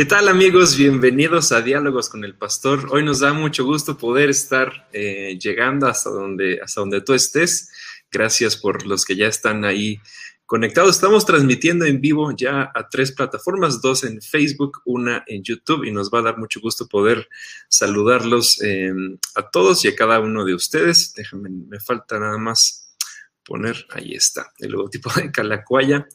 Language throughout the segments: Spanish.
¿Qué tal amigos? Bienvenidos a Diálogos con el Pastor. Hoy nos da mucho gusto poder estar eh, llegando hasta donde, hasta donde tú estés. Gracias por los que ya están ahí conectados. Estamos transmitiendo en vivo ya a tres plataformas, dos en Facebook, una en YouTube y nos va a dar mucho gusto poder saludarlos em, a todos y a cada uno de ustedes. Déjame, me falta nada más poner, ahí está, el logotipo de Calacuaya.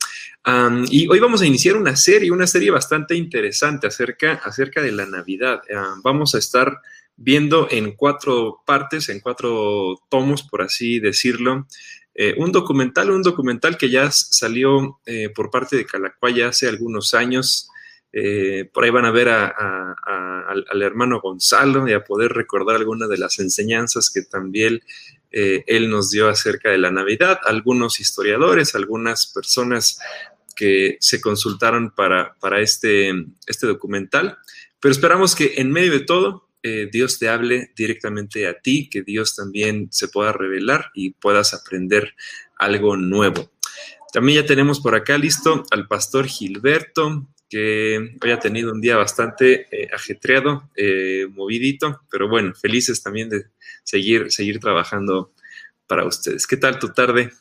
y hoy vamos a iniciar una serie, una serie bastante interesante acerca, acerca de la Navidad. vamos a estar viendo en cuatro partes, en cuatro tomos, por así decirlo, eh, un documental, un documental que ya salió eh, por parte de Calacuaya hace algunos años. Eh, por ahí van a ver al, hermano Gonzalo y a poder recordar algunas de las enseñanzas que también eh, él nos dio acerca de la Navidad. Algunos historiadores, algunas personas que se consultaron para, para este, este documental, pero esperamos que en medio de todo eh, Dios te hable directamente a ti, que Dios también se pueda revelar y puedas aprender algo nuevo. También ya tenemos por acá listo al pastor Gilberto, que hoy ha tenido un día bastante eh, ajetreado, movidito, pero bueno, felices también de seguir, seguir trabajando para ustedes. ¿Qué tal tu tarde?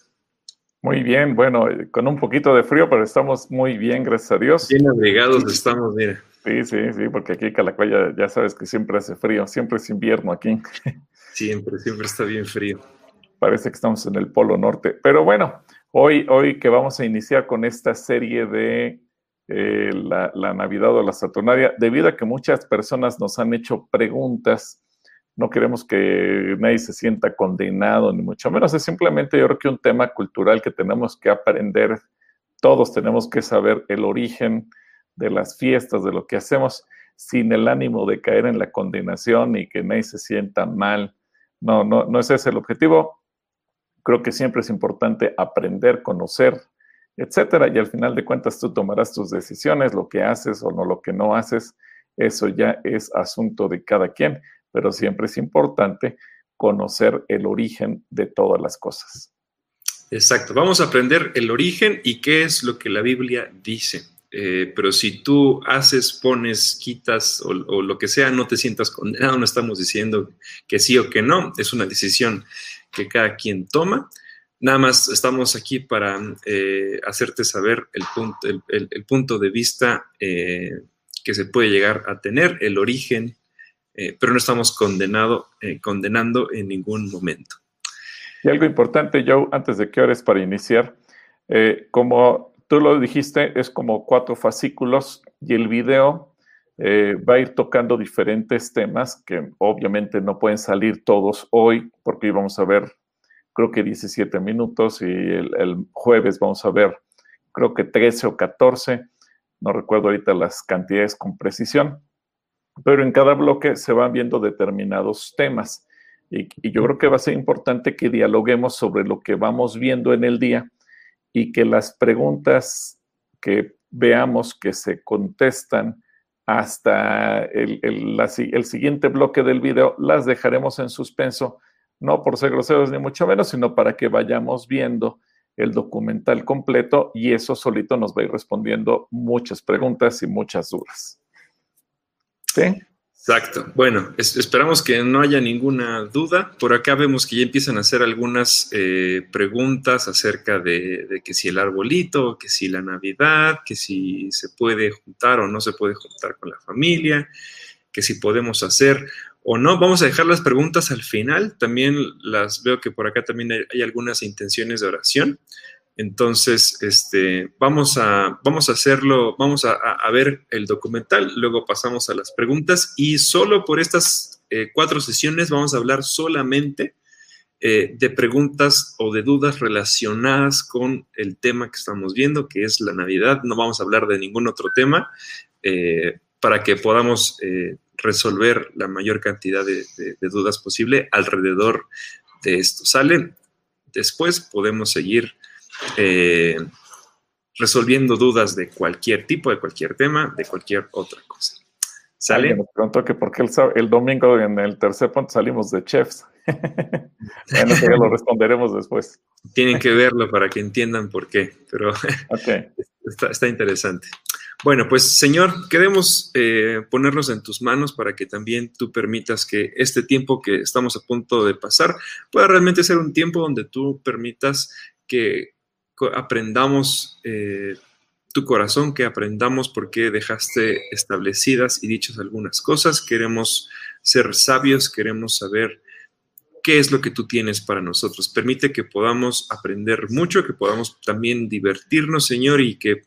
Muy bien, bueno, con un poquito de frío, pero estamos muy bien, gracias a Dios. Bien abrigados estamos, mira. Sí, sí, sí, porque aquí en Calacuaya ya sabes que siempre hace frío, siempre es invierno aquí. Siempre, siempre está bien frío. Parece que estamos en el Polo Norte. Pero bueno, hoy, hoy que vamos a iniciar con esta serie de eh, la, Navidad o la Saturnaria, debido a que muchas personas nos han hecho preguntas no queremos que nadie se sienta condenado, ni mucho menos. Es simplemente yo creo que un tema cultural que tenemos que aprender. Todos tenemos que saber el origen de las fiestas, de lo que hacemos, sin el ánimo de caer en la condenación y que nadie se sienta mal. No, no, no ese es el objetivo. Creo que siempre es importante aprender, conocer, etcétera. Y al final de cuentas tú tomarás tus decisiones, lo que haces o no lo que no haces. Eso ya es asunto de cada quien pero siempre es importante conocer el origen de todas las cosas. Exacto, vamos a aprender el origen y qué es lo que la Biblia dice. Eh, pero si tú haces, pones, quitas o, lo que sea, no te sientas condenado, no estamos diciendo que sí o que no, es una decisión que cada quien toma. Nada más estamos aquí para eh, hacerte saber el punto, el, punto de vista eh, que se puede llegar a tener, el origen eh, pero no estamos condenado, condenando en ningún momento. Y algo importante, Joe, antes de que ores para iniciar, como tú lo dijiste, es como cuatro fascículos y el video va a ir tocando diferentes temas que obviamente no pueden salir todos hoy porque íbamos a ver creo que 17 minutos y el, el, jueves vamos a ver creo que 13 o 14, no recuerdo ahorita las cantidades con precisión, pero en cada bloque se van viendo determinados temas. Y, yo creo que va a ser importante que dialoguemos sobre lo que vamos viendo en el día y que las preguntas que veamos que se contestan hasta el, el, siguiente bloque del video las dejaremos en suspenso, no por ser groseros ni mucho menos, sino para que vayamos viendo el documental completo y eso solito nos va a ir respondiendo muchas preguntas y muchas dudas. Exacto. Bueno, esperamos que no haya ninguna duda. Por acá vemos que ya empiezan a hacer algunas eh, preguntas acerca de, que si el arbolito, que si la Navidad, que si se puede juntar o no se puede juntar con la familia, que si podemos hacer o no. Vamos a dejar las preguntas al final. También las veo que por acá también hay algunas intenciones de oración. Entonces, este, vamos, a, vamos a hacerlo, vamos a, ver el documental, luego pasamos a las preguntas y solo por estas eh, cuatro sesiones vamos a hablar solamente eh, de preguntas o de dudas relacionadas con el tema que estamos viendo, que es la Navidad. No vamos a hablar de ningún otro tema eh, para que podamos resolver la mayor cantidad de, de dudas posible alrededor de esto. ¿Sale? Después podemos seguir eh, resolviendo dudas de cualquier tipo, de cualquier tema, de cualquier otra cosa. ¿Sale? Me preguntó que por qué el, domingo en el tercer punto salimos de chefs. bueno, ya lo responderemos después. Tienen que verlo para que entiendan por qué, pero está, interesante. Bueno, pues Señor, queremos eh, ponernos en tus manos para que también tú permitas que este tiempo que estamos a punto de pasar pueda realmente ser un tiempo donde tú permitas que aprendamos eh, tu corazón, que aprendamos por qué dejaste establecidas y dichas algunas cosas. Queremos ser sabios, queremos saber qué es lo que tú tienes para nosotros. Permite que podamos aprender mucho, que podamos también divertirnos, Señor, y que,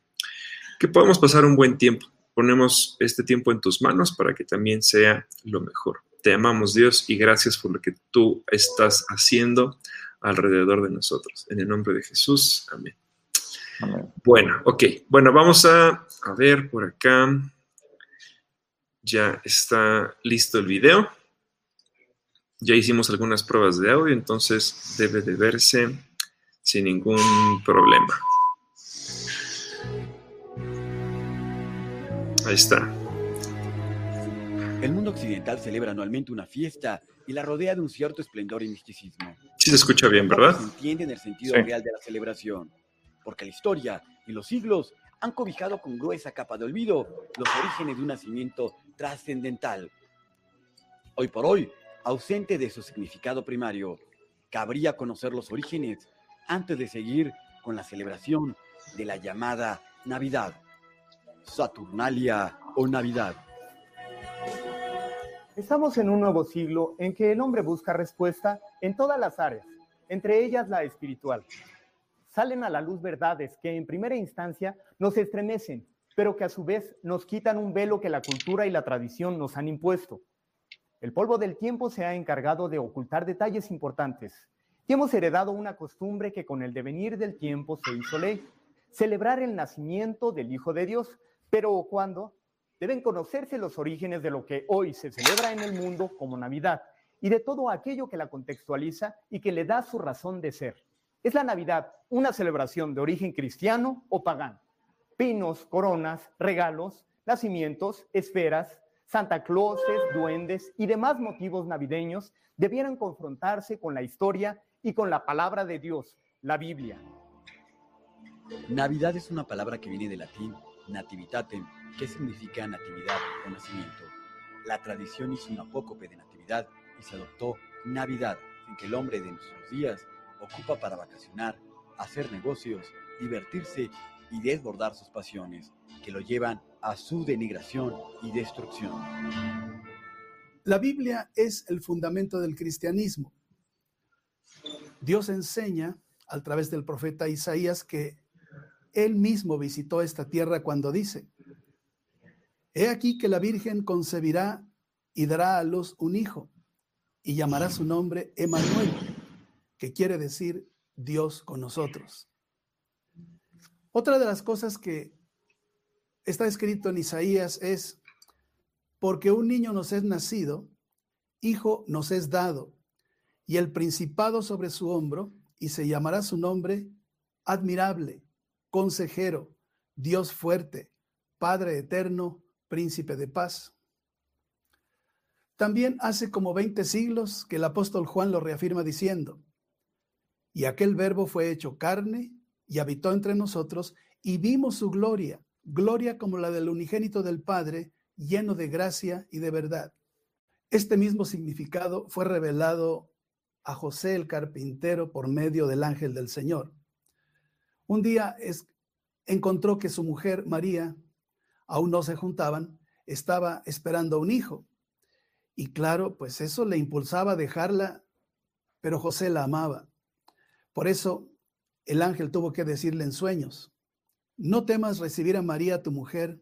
que podamos pasar un buen tiempo. Ponemos este tiempo en tus manos para que también sea lo mejor. Te amamos, Dios, y gracias por lo que tú estás haciendo alrededor de nosotros. En el nombre de Jesús, amén. Bueno, ok. Bueno, vamos a, a ver por acá. Ya está listo el video. Ya hicimos algunas pruebas de audio, entonces debe de verse sin ningún problema. Ahí está. El mundo occidental celebra anualmente una fiesta y la rodea de un cierto esplendor y misticismo. Sí se escucha bien, ¿verdad? Se entiende en el sentido real de la celebración, porque la historia y los siglos han cobijado con gruesa capa de olvido los orígenes de un nacimiento trascendental. Hoy por hoy, ausente de su significado primario. Cabría conocer los orígenes antes de seguir con la celebración de la llamada Navidad, Saturnalia o Navidad. Estamos en un nuevo siglo en que el hombre busca respuesta en todas las áreas, entre ellas la espiritual. Salen a la luz verdades que en primera instancia nos estremecen, pero que a su vez nos quitan un velo que la cultura y la tradición nos han impuesto. El polvo del tiempo se ha encargado de ocultar detalles importantes y hemos heredado una costumbre que con el devenir del tiempo se hizo ley, celebrar el nacimiento del Hijo de Dios, pero cuando deben conocerse los orígenes de lo que hoy se celebra en el mundo como Navidad y de todo aquello que la contextualiza y que le da su razón de ser. ¿Es la Navidad una celebración de origen cristiano o pagano? Pinos, coronas, regalos, nacimientos, esferas, Santa Clauses, duendes y demás motivos navideños debieran confrontarse con la historia y con la palabra de Dios, la Biblia. Navidad es una palabra que viene del latín nativitatem, que significa natividad o nacimiento. La tradición hizo un apócope de natividad y se adoptó Navidad, en que el hombre de nuestros días ocupa para vacacionar, hacer negocios, divertirse y desbordar sus pasiones, que lo llevan a su denigración y destrucción. La Biblia es el fundamento del cristianismo. Dios enseña a través del profeta Isaías que él mismo visitó esta tierra cuando dice, He aquí que la Virgen concebirá y dará a luz un hijo y llamará su nombre Emanuel, que quiere decir Dios con nosotros. Otra de las cosas que está escrito en Isaías es, porque un niño nos es nacido, hijo nos es dado, y el principado sobre su hombro, y se llamará su nombre admirable, consejero, Dios fuerte, Padre eterno, príncipe de paz. También hace como 20 siglos que el apóstol Juan lo reafirma diciendo, y aquel verbo fue hecho carne y habitó entre nosotros y vimos su gloria, gloria como la del unigénito del Padre, lleno de gracia y de verdad. Este mismo significado fue revelado a José el carpintero por medio del ángel del Señor. Un día encontró que su mujer María, aún no se juntaban, estaba esperando un hijo. Y claro, pues eso le impulsaba a dejarla, pero José la amaba. Por eso el ángel tuvo que decirle en sueños, no temas recibir a María, tu mujer,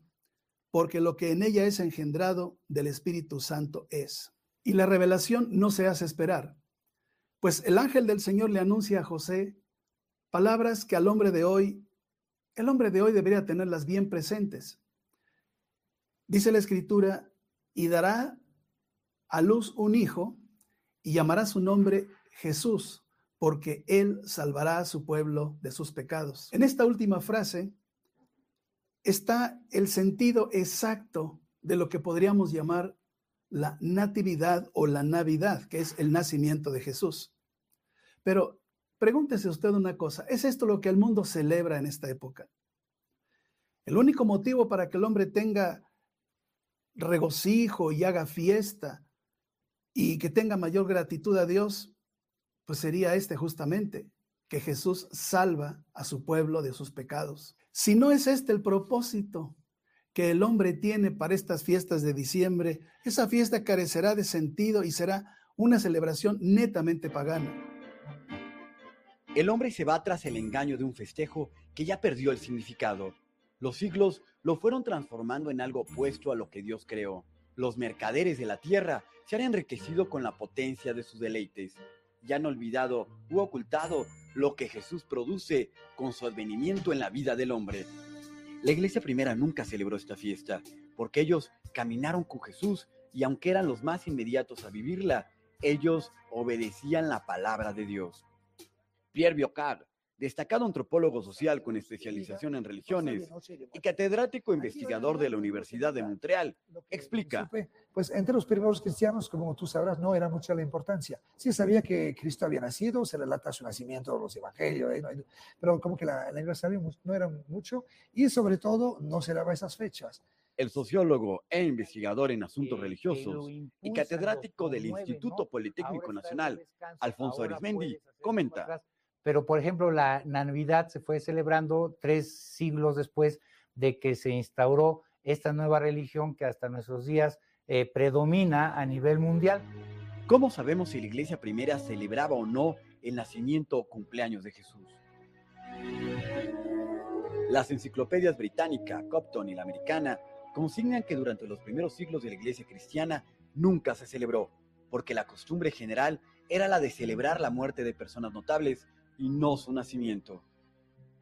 porque lo que en ella es engendrado del Espíritu Santo es. Y la revelación no se hace esperar, pues el ángel del Señor le anuncia a José palabras que al hombre de hoy, el hombre de hoy debería tenerlas bien presentes. Dice la escritura, y dará a luz un hijo y llamará su nombre Jesús, porque él salvará a su pueblo de sus pecados. En esta última frase está el sentido exacto de lo que podríamos llamar la natividad o la navidad, que es el nacimiento de Jesús. Pero pregúntese usted una cosa, ¿es esto lo que el mundo celebra en esta época? El único motivo para que el hombre tenga regocijo y haga fiesta y que tenga mayor gratitud a Dios, pues sería este justamente, que Jesús salva a su pueblo de sus pecados. Si no es este el propósito que el hombre tiene para estas fiestas de diciembre, esa fiesta carecerá de sentido y será una celebración netamente pagana. El hombre se va tras el engaño de un festejo que ya perdió el significado. Los siglos lo fueron transformando en algo opuesto a lo que Dios creó. Los mercaderes de la tierra se han enriquecido con la potencia de sus deleites y han olvidado u ocultado lo que Jesús produce con su advenimiento en la vida del hombre. La iglesia primera nunca celebró esta fiesta, porque ellos caminaron con Jesús y aunque eran los más inmediatos a vivirla, ellos obedecían la palabra de Dios. Pierre Biocard, destacado antropólogo social con especialización en religiones y catedrático investigador de la Universidad de Montreal, explica. Pues entre los primeros cristianos, como tú sabrás, no era mucha la importancia. Sí sabía que Cristo había nacido, se relata su nacimiento, los evangelios, ¿eh? pero como que la, aniversario no era mucho y sobre todo no se daba esas fechas. El sociólogo e investigador en asuntos religiosos y catedrático del Instituto Politécnico Nacional, Alfonso Arismendi, comenta pero por ejemplo la Navidad se fue celebrando tres siglos después de que se instauró esta nueva religión que hasta nuestros días eh, predomina a nivel mundial. ¿Cómo sabemos si la iglesia primera celebraba o no el nacimiento o cumpleaños de Jesús? Las enciclopedias británica, Copton y la americana consignan que durante los primeros siglos de la iglesia cristiana nunca se celebró, porque la costumbre general era la de celebrar la muerte de personas notables y no su nacimiento.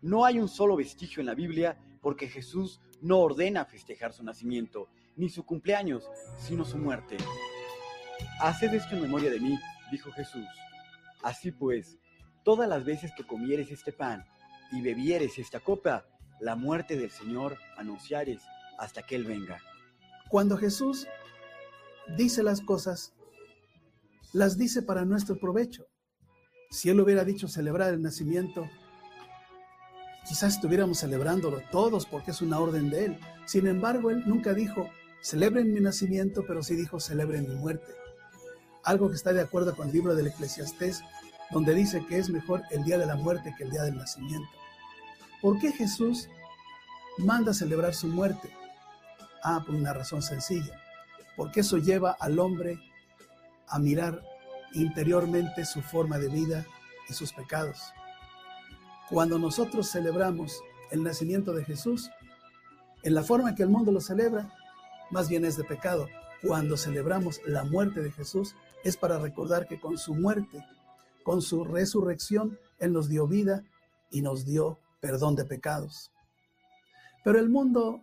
No hay un solo vestigio en la Biblia porque Jesús no ordena festejar su nacimiento, ni su cumpleaños, sino su muerte. Haced esto en memoria de mí, dijo Jesús. Así pues, todas las veces que comieres este pan y bebieres esta copa, la muerte del Señor anunciares hasta que Él venga. Cuando Jesús dice las cosas, las dice para nuestro provecho. Si él hubiera dicho celebrar el nacimiento, quizás estuviéramos celebrándolo todos porque es una orden de él. Sin embargo, él nunca dijo, celebren mi nacimiento, pero sí dijo, celebren mi muerte. Algo que está de acuerdo con el libro del Eclesiastés, donde dice que es mejor el día de la muerte que el día del nacimiento. ¿Por qué Jesús manda celebrar su muerte? Ah, por una razón sencilla, porque eso lleva al hombre a mirar interiormente su forma de vida y sus pecados. Cuando nosotros celebramos el nacimiento de Jesús, en la forma en que el mundo lo celebra, más bien es de pecado. Cuando celebramos la muerte de Jesús, es para recordar que con su muerte, con su resurrección, Él nos dio vida y nos dio perdón de pecados. Pero el mundo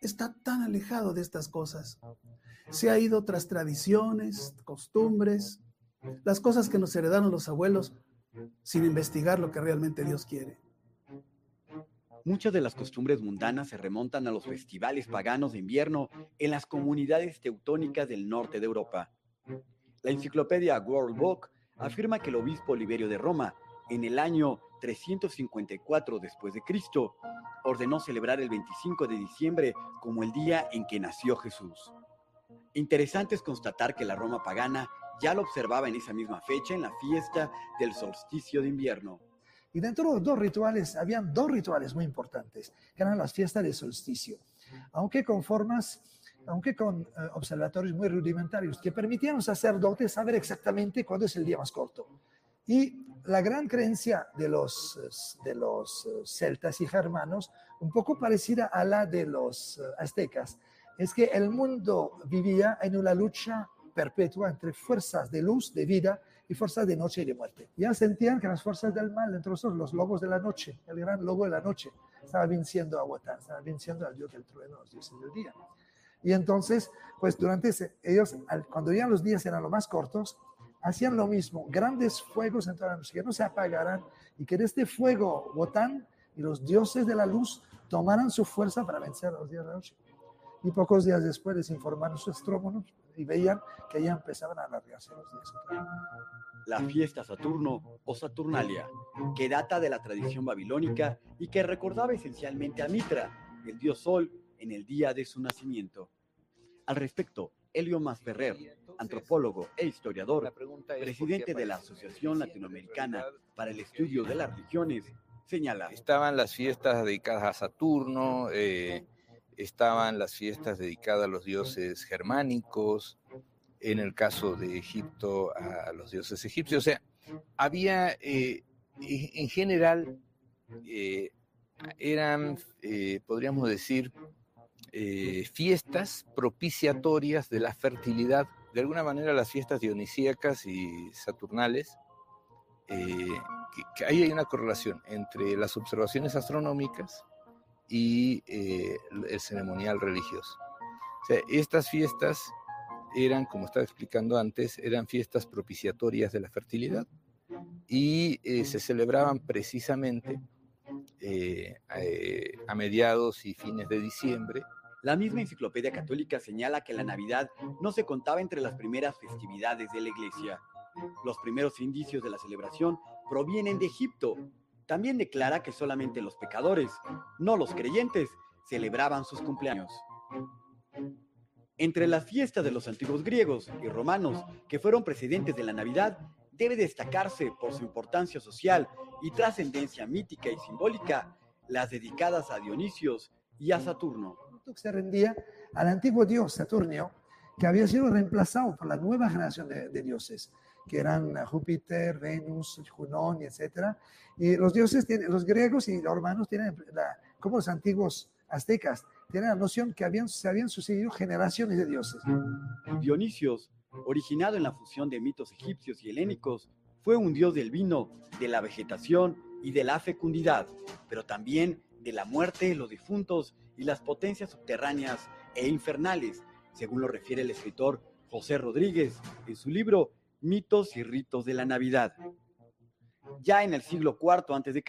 está tan alejado de estas cosas. Se ha ido tras tradiciones, costumbres, las cosas que nos heredaron los abuelos sin investigar lo que realmente Dios quiere. Muchas de las costumbres mundanas se remontan a los festivales paganos de invierno en las comunidades teutónicas del norte de Europa. La enciclopedia World Book afirma que el obispo Liberio de Roma, en el año 354 después de Cristo, ordenó celebrar el 25 de diciembre como el día en que nació Jesús. Interesante es constatar que la Roma pagana ya lo observaba en esa misma fecha en la fiesta del solsticio de invierno. Y dentro de los dos rituales, habían dos rituales muy importantes, que eran las fiestas del solsticio, aunque con formas, aunque con eh, observatorios muy rudimentarios, que permitían a los sacerdotes saber exactamente cuándo es el día más corto. Y la gran creencia de los, de los eh, celtas y germanos, un poco parecida a la de los eh, aztecas, es que el mundo vivía en una lucha perpetua entre fuerzas de luz, de vida, y fuerzas de noche y de muerte. Ya sentían que las fuerzas del mal, nosotros, los lobos de la noche, el gran lobo de la noche, estaba venciendo a Wotan, estaba venciendo al dios del trueno, los dioses del día. Y entonces, pues durante ese, ellos, cuando ya los días eran los más cortos, hacían lo mismo, grandes fuegos en toda la noche, que no se apagaran y que de este fuego Wotan y los dioses de la luz tomaran su fuerza para vencer a los días de la noche. Y pocos días después les informaron sus astrónomos y veían que ya empezaban a alargarse los días. La fiesta Saturno o Saturnalia, que data de la tradición babilónica y que recordaba esencialmente a Mitra, el dios Sol en el día de su nacimiento. Al respecto, Elio Masferrer, antropólogo e historiador, presidente de la Asociación Latinoamericana para el Estudio de las Religiones, señala. Estaban las fiestas dedicadas a Saturno, eh, estaban las fiestas dedicadas a los dioses germánicos, en el caso de Egipto a los dioses egipcios. O sea, había eh, en general, eh, eran, podríamos decir, fiestas propiciatorias de la fertilidad, de alguna manera las fiestas dionisíacas y saturnales, que, ahí hay una correlación entre las observaciones astronómicas y eh, el ceremonial religioso. O sea, estas fiestas eran, como estaba explicando antes, eran fiestas propiciatorias de la fertilidad y eh, se celebraban precisamente eh, a mediados y fines de diciembre. La misma enciclopedia católica señala que la Navidad no se contaba entre las primeras festividades de la Iglesia. Los primeros indicios de la celebración provienen de Egipto. También declara que solamente los pecadores, no los creyentes, celebraban sus cumpleaños. Entre las fiestas de los antiguos griegos y romanos, que fueron precedentes de la Navidad, debe destacarse por su importancia social y trascendencia mítica y simbólica las dedicadas a Dionisios y a Saturno. Se rendía al antiguo dios Saturnio, que había sido reemplazado por la nueva generación de, de dioses que eran Júpiter, Venus, Junón, etc. Y los dioses, tienen, los griegos y los romanos tienen, como los antiguos aztecas, tienen la noción que habían, se habían sucedido generaciones de dioses. Dionisios, originado en la fusión de mitos egipcios y helénicos, fue un dios del vino, de la vegetación y de la fecundidad, pero también de la muerte, los difuntos y las potencias subterráneas e infernales, según lo refiere el escritor José Rodríguez en su libro mitos y ritos de la Navidad. Ya en el siglo IV a.C.,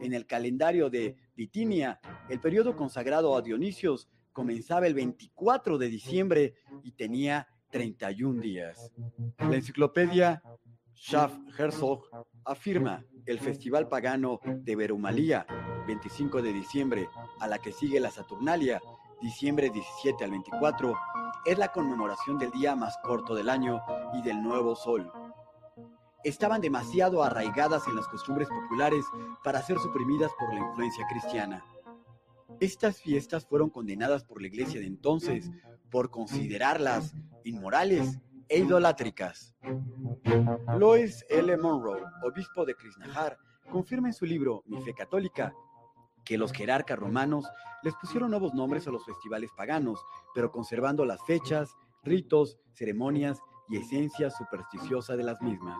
en el calendario de Bitinia, el periodo consagrado a Dionisios comenzaba el 24 de diciembre y tenía 31 días. La enciclopedia Schaff Herzog afirma el festival pagano de Verumalía, 25 de diciembre, a la que sigue la Saturnalia, diciembre 17 al 24, es la conmemoración del día más corto del año y del nuevo sol. Estaban demasiado arraigadas en las costumbres populares para ser suprimidas por la influencia cristiana. Estas fiestas fueron condenadas por la iglesia de entonces por considerarlas inmorales e idolátricas. Lois L. Monroe, obispo de Krishnajar, confirma en su libro Mi fe católica que los jerarcas romanos les pusieron nuevos nombres a los festivales paganos, pero conservando las fechas, ritos, ceremonias y esencia supersticiosa de las mismas.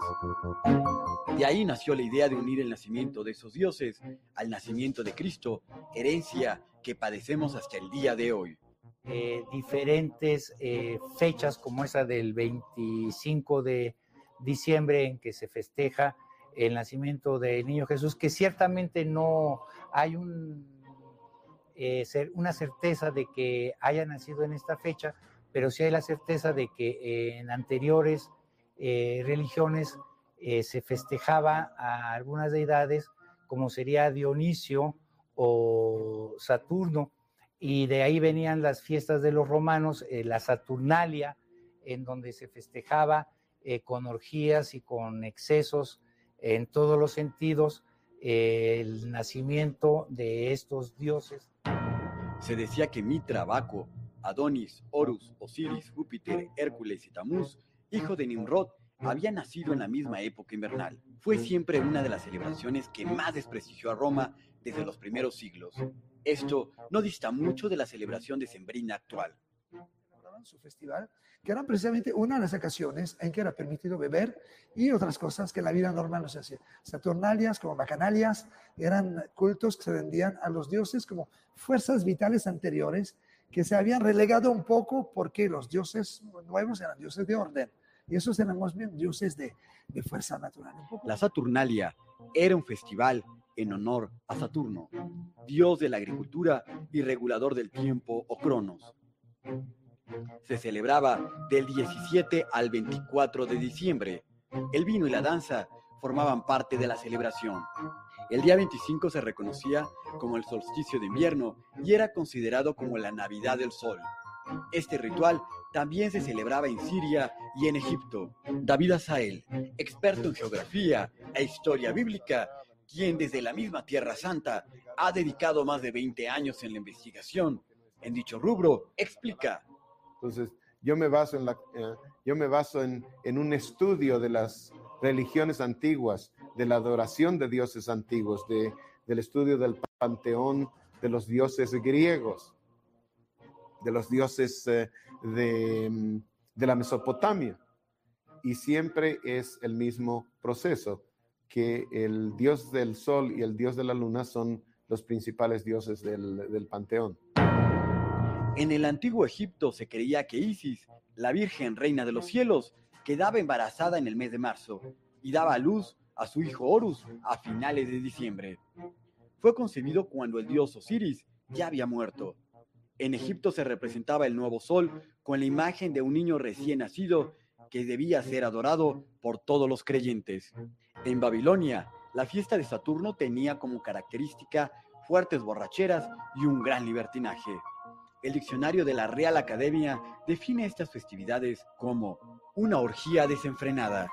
De ahí nació la idea de unir el nacimiento de esos dioses al nacimiento de Cristo, herencia que padecemos hasta el día de hoy. Eh, diferentes eh, fechas como esa del 25 de diciembre en que se festeja el nacimiento del niño Jesús, que ciertamente no hay eh, una certeza de que haya nacido en esta fecha, pero sí hay la certeza de que en anteriores eh, religiones eh, se festejaba a algunas deidades, como sería Dionisio o Saturno, y de ahí venían las fiestas de los romanos, la Saturnalia, en donde se festejaba con orgías y con excesos en todos los sentidos el nacimiento de estos dioses. Se decía que Mitra, Baco, Adonis, Horus, Osiris, Júpiter, Hércules y Tamuz, hijo de Nimrod, había nacido en la misma época invernal. Fue siempre una de las celebraciones que más desprestigió a Roma desde los primeros siglos. Esto no dista mucho de la celebración de Sembrina actual su festival, que eran precisamente una de las ocasiones en que era permitido beber y otras cosas que en la vida normal no se hacía. Saturnalias, como bacanalias, eran cultos que se vendían a los dioses como fuerzas vitales anteriores que se habían relegado un poco porque los dioses nuevos eran dioses de orden y esos eran más bien dioses de, de fuerza natural. La Saturnalia era un festival en honor a Saturno, dios de la agricultura y regulador del tiempo o Cronos se celebraba del 17 al 24 de diciembre. El vino y la danza formaban parte de la celebración. El día 25 se reconocía como el solsticio de invierno y era considerado como la Navidad del Sol. Este ritual también se celebraba en Siria y en Egipto. David Asael, experto en geografía e historia bíblica, quien desde la misma Tierra Santa ha dedicado más de 20 años en la investigación en dicho rubro, explica. Entonces, yo me baso en, la, eh, yo me baso en, en un estudio de las religiones antiguas, de la adoración de dioses antiguos, de, del estudio del panteón de los dioses griegos, de los dioses eh, de, de la Mesopotamia. Y siempre es el mismo proceso, que el dios del sol y el dios de la luna son los principales dioses del, del panteón. En el antiguo Egipto se creía que Isis, la Virgen Reina de los Cielos, quedaba embarazada en el mes de marzo y daba a luz a su hijo Horus a finales de diciembre. Fue concebido cuando el dios Osiris ya había muerto. En Egipto se representaba el nuevo sol con la imagen de un niño recién nacido que debía ser adorado por todos los creyentes. En Babilonia, la fiesta de Saturno tenía como característica fuertes borracheras y un gran libertinaje. El diccionario de la Real Academia define estas festividades como una orgía desenfrenada.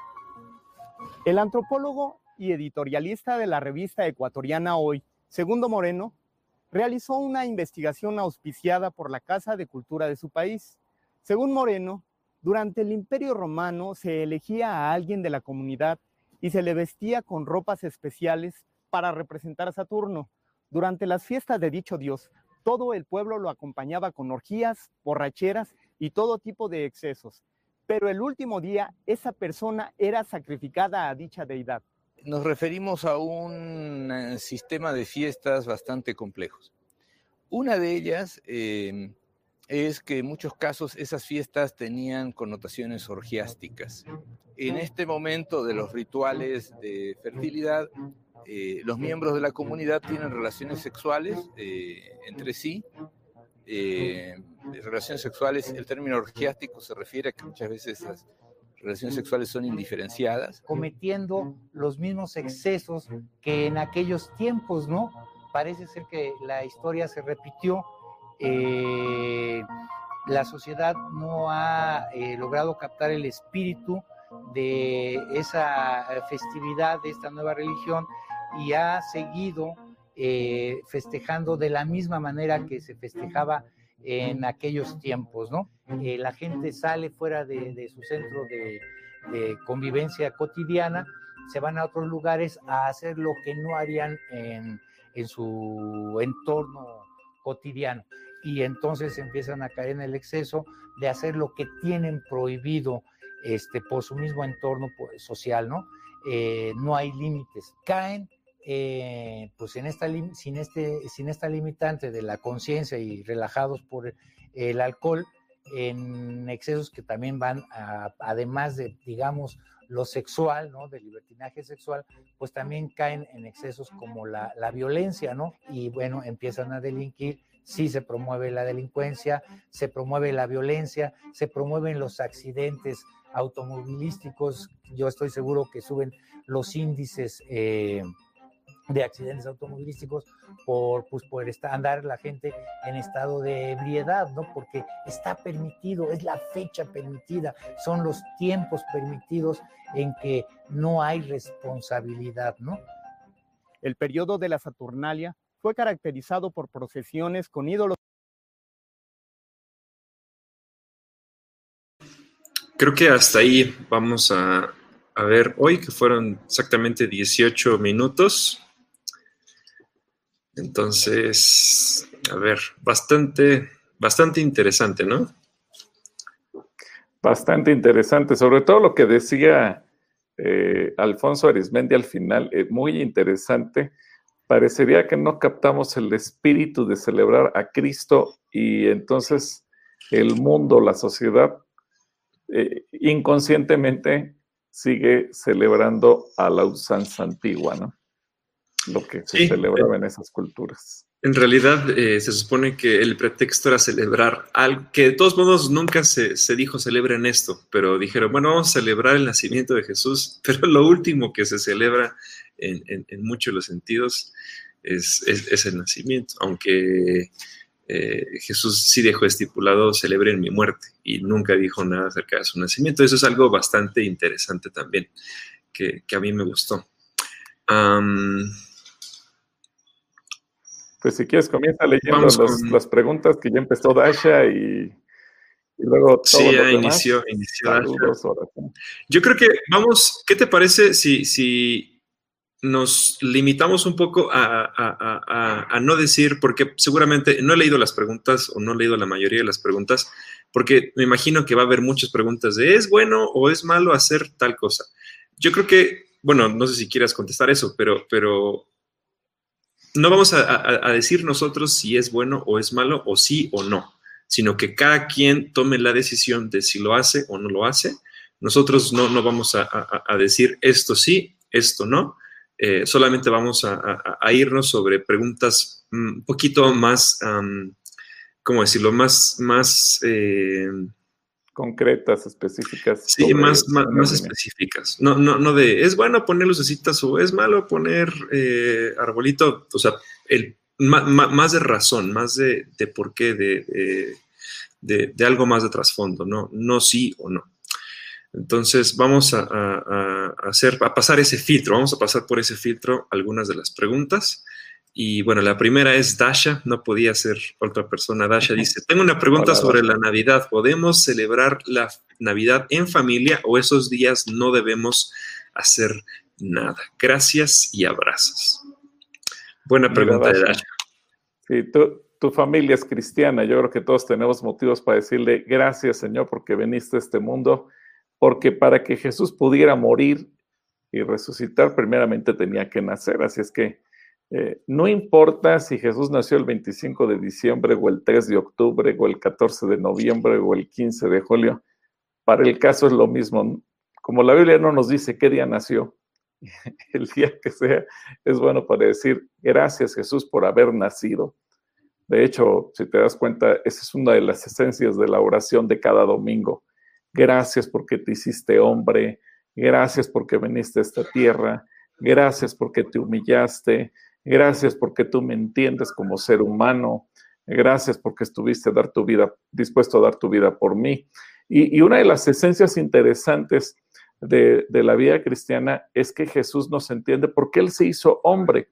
El antropólogo y editorialista de la revista ecuatoriana Hoy, Segundo Moreno, realizó una investigación auspiciada por la Casa de Cultura de su país. Según Moreno, durante el Imperio Romano se elegía a alguien de la comunidad y se le vestía con ropas especiales para representar a Saturno. Durante las fiestas de dicho dios, todo el pueblo lo acompañaba con orgías, borracheras y todo tipo de excesos. Pero el último día, esa persona era sacrificada a dicha deidad. Nos referimos a un eh, sistema de fiestas bastante complejos. Una de ellas eh, es que en muchos casos esas fiestas tenían connotaciones orgiásticas. En este momento de los rituales de fertilidad, eh, los miembros de la comunidad tienen relaciones sexuales eh, entre sí. Eh, relaciones sexuales, el término orgiástico se refiere a que muchas veces las relaciones sexuales son indiferenciadas. Cometiendo los mismos excesos que en aquellos tiempos, ¿no? Parece ser que la historia se repitió. la sociedad no ha logrado captar el espíritu de esa festividad, de esta nueva religión, y ha seguido eh, festejando de la misma manera que se festejaba en aquellos tiempos, ¿no? Eh, la gente sale fuera de, su centro de, convivencia cotidiana, se van a otros lugares a hacer lo que no harían en, su entorno cotidiano y entonces empiezan a caer en el exceso de hacer lo que tienen prohibido este, por su mismo entorno pues, social, ¿no? Eh, no hay límites. Caen eh, pues en esta, sin, este, sin esta limitante de la conciencia y relajados por el alcohol, en excesos que también van, además de, digamos, lo sexual, ¿no? Del libertinaje sexual, pues también caen en excesos como la, la violencia, ¿no? Y bueno, empiezan a delinquir sí se promueve la delincuencia, se promueve la violencia, se promueven los accidentes automovilísticos. Yo estoy seguro que suben los índices eh, de accidentes automovilísticos por, pues, por andar la gente en estado de ebriedad, ¿no? Porque está permitido, es la fecha permitida, son los tiempos permitidos en que no hay responsabilidad, ¿no? El periodo de la Saturnalia fue caracterizado por procesiones con ídolos. Creo que hasta ahí vamos a, a ver hoy, que fueron exactamente 18 minutos. Entonces, a ver, bastante, bastante interesante, ¿no? Bastante interesante, sobre todo lo que decía eh, Alfonso Arismendi al final, eh, muy interesante. Parecería que no captamos el espíritu de celebrar a Cristo y entonces el mundo, la sociedad, eh, inconscientemente sigue celebrando a la usanza antigua, ¿no? Lo que se celebraba en esas culturas. En realidad eh, se supone que el pretexto era celebrar algo, que de todos modos nunca se, se, dijo celebren esto, pero dijeron, bueno, vamos a celebrar el nacimiento de Jesús, pero lo último que se celebra en, en, en muchos de los sentidos es, es, es el nacimiento, aunque eh, Jesús sí dejó estipulado celebren mi muerte y nunca dijo nada acerca de su nacimiento. Eso es algo bastante interesante también, que, que a mí me gustó. Um, pues si quieres, comienza leyendo los, con... las preguntas que ya empezó Dasha y, y luego todo Sí, ya inició, inició Saludos, Yo creo que vamos, ¿qué te parece si, si nos limitamos un poco a, a, a, a, no decir, porque seguramente no he leído las preguntas o no he leído la mayoría de las preguntas, porque me imagino que va a haber muchas preguntas de ¿es bueno o es malo hacer tal cosa? Yo creo que, bueno, no sé si quieras contestar eso, pero, pero no vamos a, decir nosotros si es bueno o es malo o sí o no, sino que cada quien tome la decisión de si lo hace o no lo hace. Nosotros no, no vamos a, decir esto sí, esto no, eh, solamente vamos a, irnos sobre preguntas un poquito más, ¿cómo decirlo? Más, más eh, concretas, específicas. Sí, más, más, más, específicas. No, no, no de, es bueno poner lucecitas o es malo poner eh, arbolito, o sea, el, ma, ma, más de razón, más de, de por qué, de, de, de, algo más de trasfondo, ¿no? No sí o no. Entonces vamos a, a, a, hacer, a pasar ese filtro, vamos a pasar por ese filtro algunas de las preguntas. Y bueno, la primera es Dasha, no podía ser otra persona. Dasha dice, tengo una pregunta Hola, sobre Dasha. la Navidad. ¿Podemos celebrar la Navidad en familia o esos días no debemos hacer nada? Gracias y abrazos. Buena pregunta Mira, Dasha. de Dasha. Sí, tú, tu familia es cristiana. Yo creo que todos tenemos motivos para decirle gracias, Señor, porque viniste a este mundo porque para que Jesús pudiera morir y resucitar, primeramente tenía que nacer. Así es que eh, no importa si Jesús nació el 25 de diciembre o el 3 de octubre o el 14 de noviembre o el 15 de julio, para el caso es lo mismo. Como la Biblia no nos dice qué día nació, el día que sea, es bueno para decir gracias Jesús por haber nacido. De hecho, si te das cuenta, esa es una de las esencias de la oración de cada domingo Gracias porque te hiciste hombre. Gracias porque viniste a esta tierra. Gracias porque te humillaste. Gracias porque tú me entiendes como ser humano. Gracias porque estuviste a dar tu vida, dispuesto a dar tu vida por mí. Y, y una de las esencias interesantes de, de, la vida cristiana es que Jesús nos entiende porque Él se hizo hombre.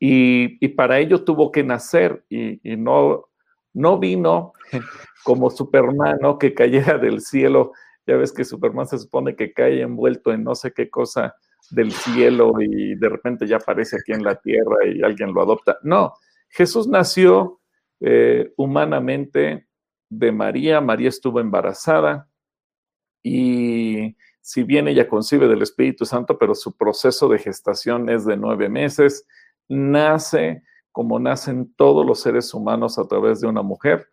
Y, y para ello tuvo que nacer y, y no, no vino como Superman, ¿no? Que cayera del cielo. Ya ves que Superman se supone que cae envuelto en no sé qué cosa del cielo y de repente ya aparece aquí en la tierra y alguien lo adopta. No, Jesús nació eh, humanamente de María. María estuvo embarazada y si bien ella concibe del Espíritu Santo, pero su proceso de gestación es de nueve meses, nace como nacen todos los seres humanos a través de una mujer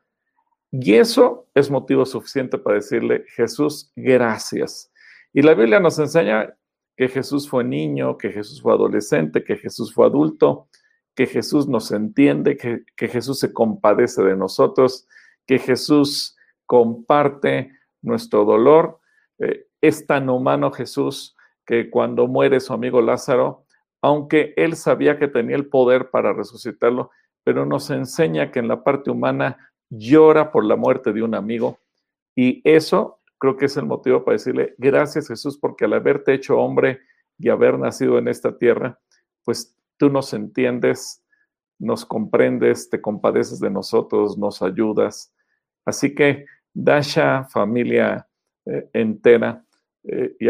y eso es motivo suficiente para decirle, Jesús, gracias. Y la Biblia nos enseña que Jesús fue niño, que Jesús fue adolescente, que Jesús fue adulto, que Jesús nos entiende, que, que Jesús se compadece de nosotros, que Jesús comparte nuestro dolor. Eh, es tan humano Jesús que cuando muere su amigo Lázaro, aunque él sabía que tenía el poder para resucitarlo, pero nos enseña que en la parte humana llora por la muerte de un amigo y eso creo que es el motivo para decirle gracias Jesús porque al haberte hecho hombre y haber nacido en esta tierra, pues tú nos entiendes, nos comprendes, te compadeces de nosotros, nos ayudas. Así que Dasha, familia eh, entera eh, y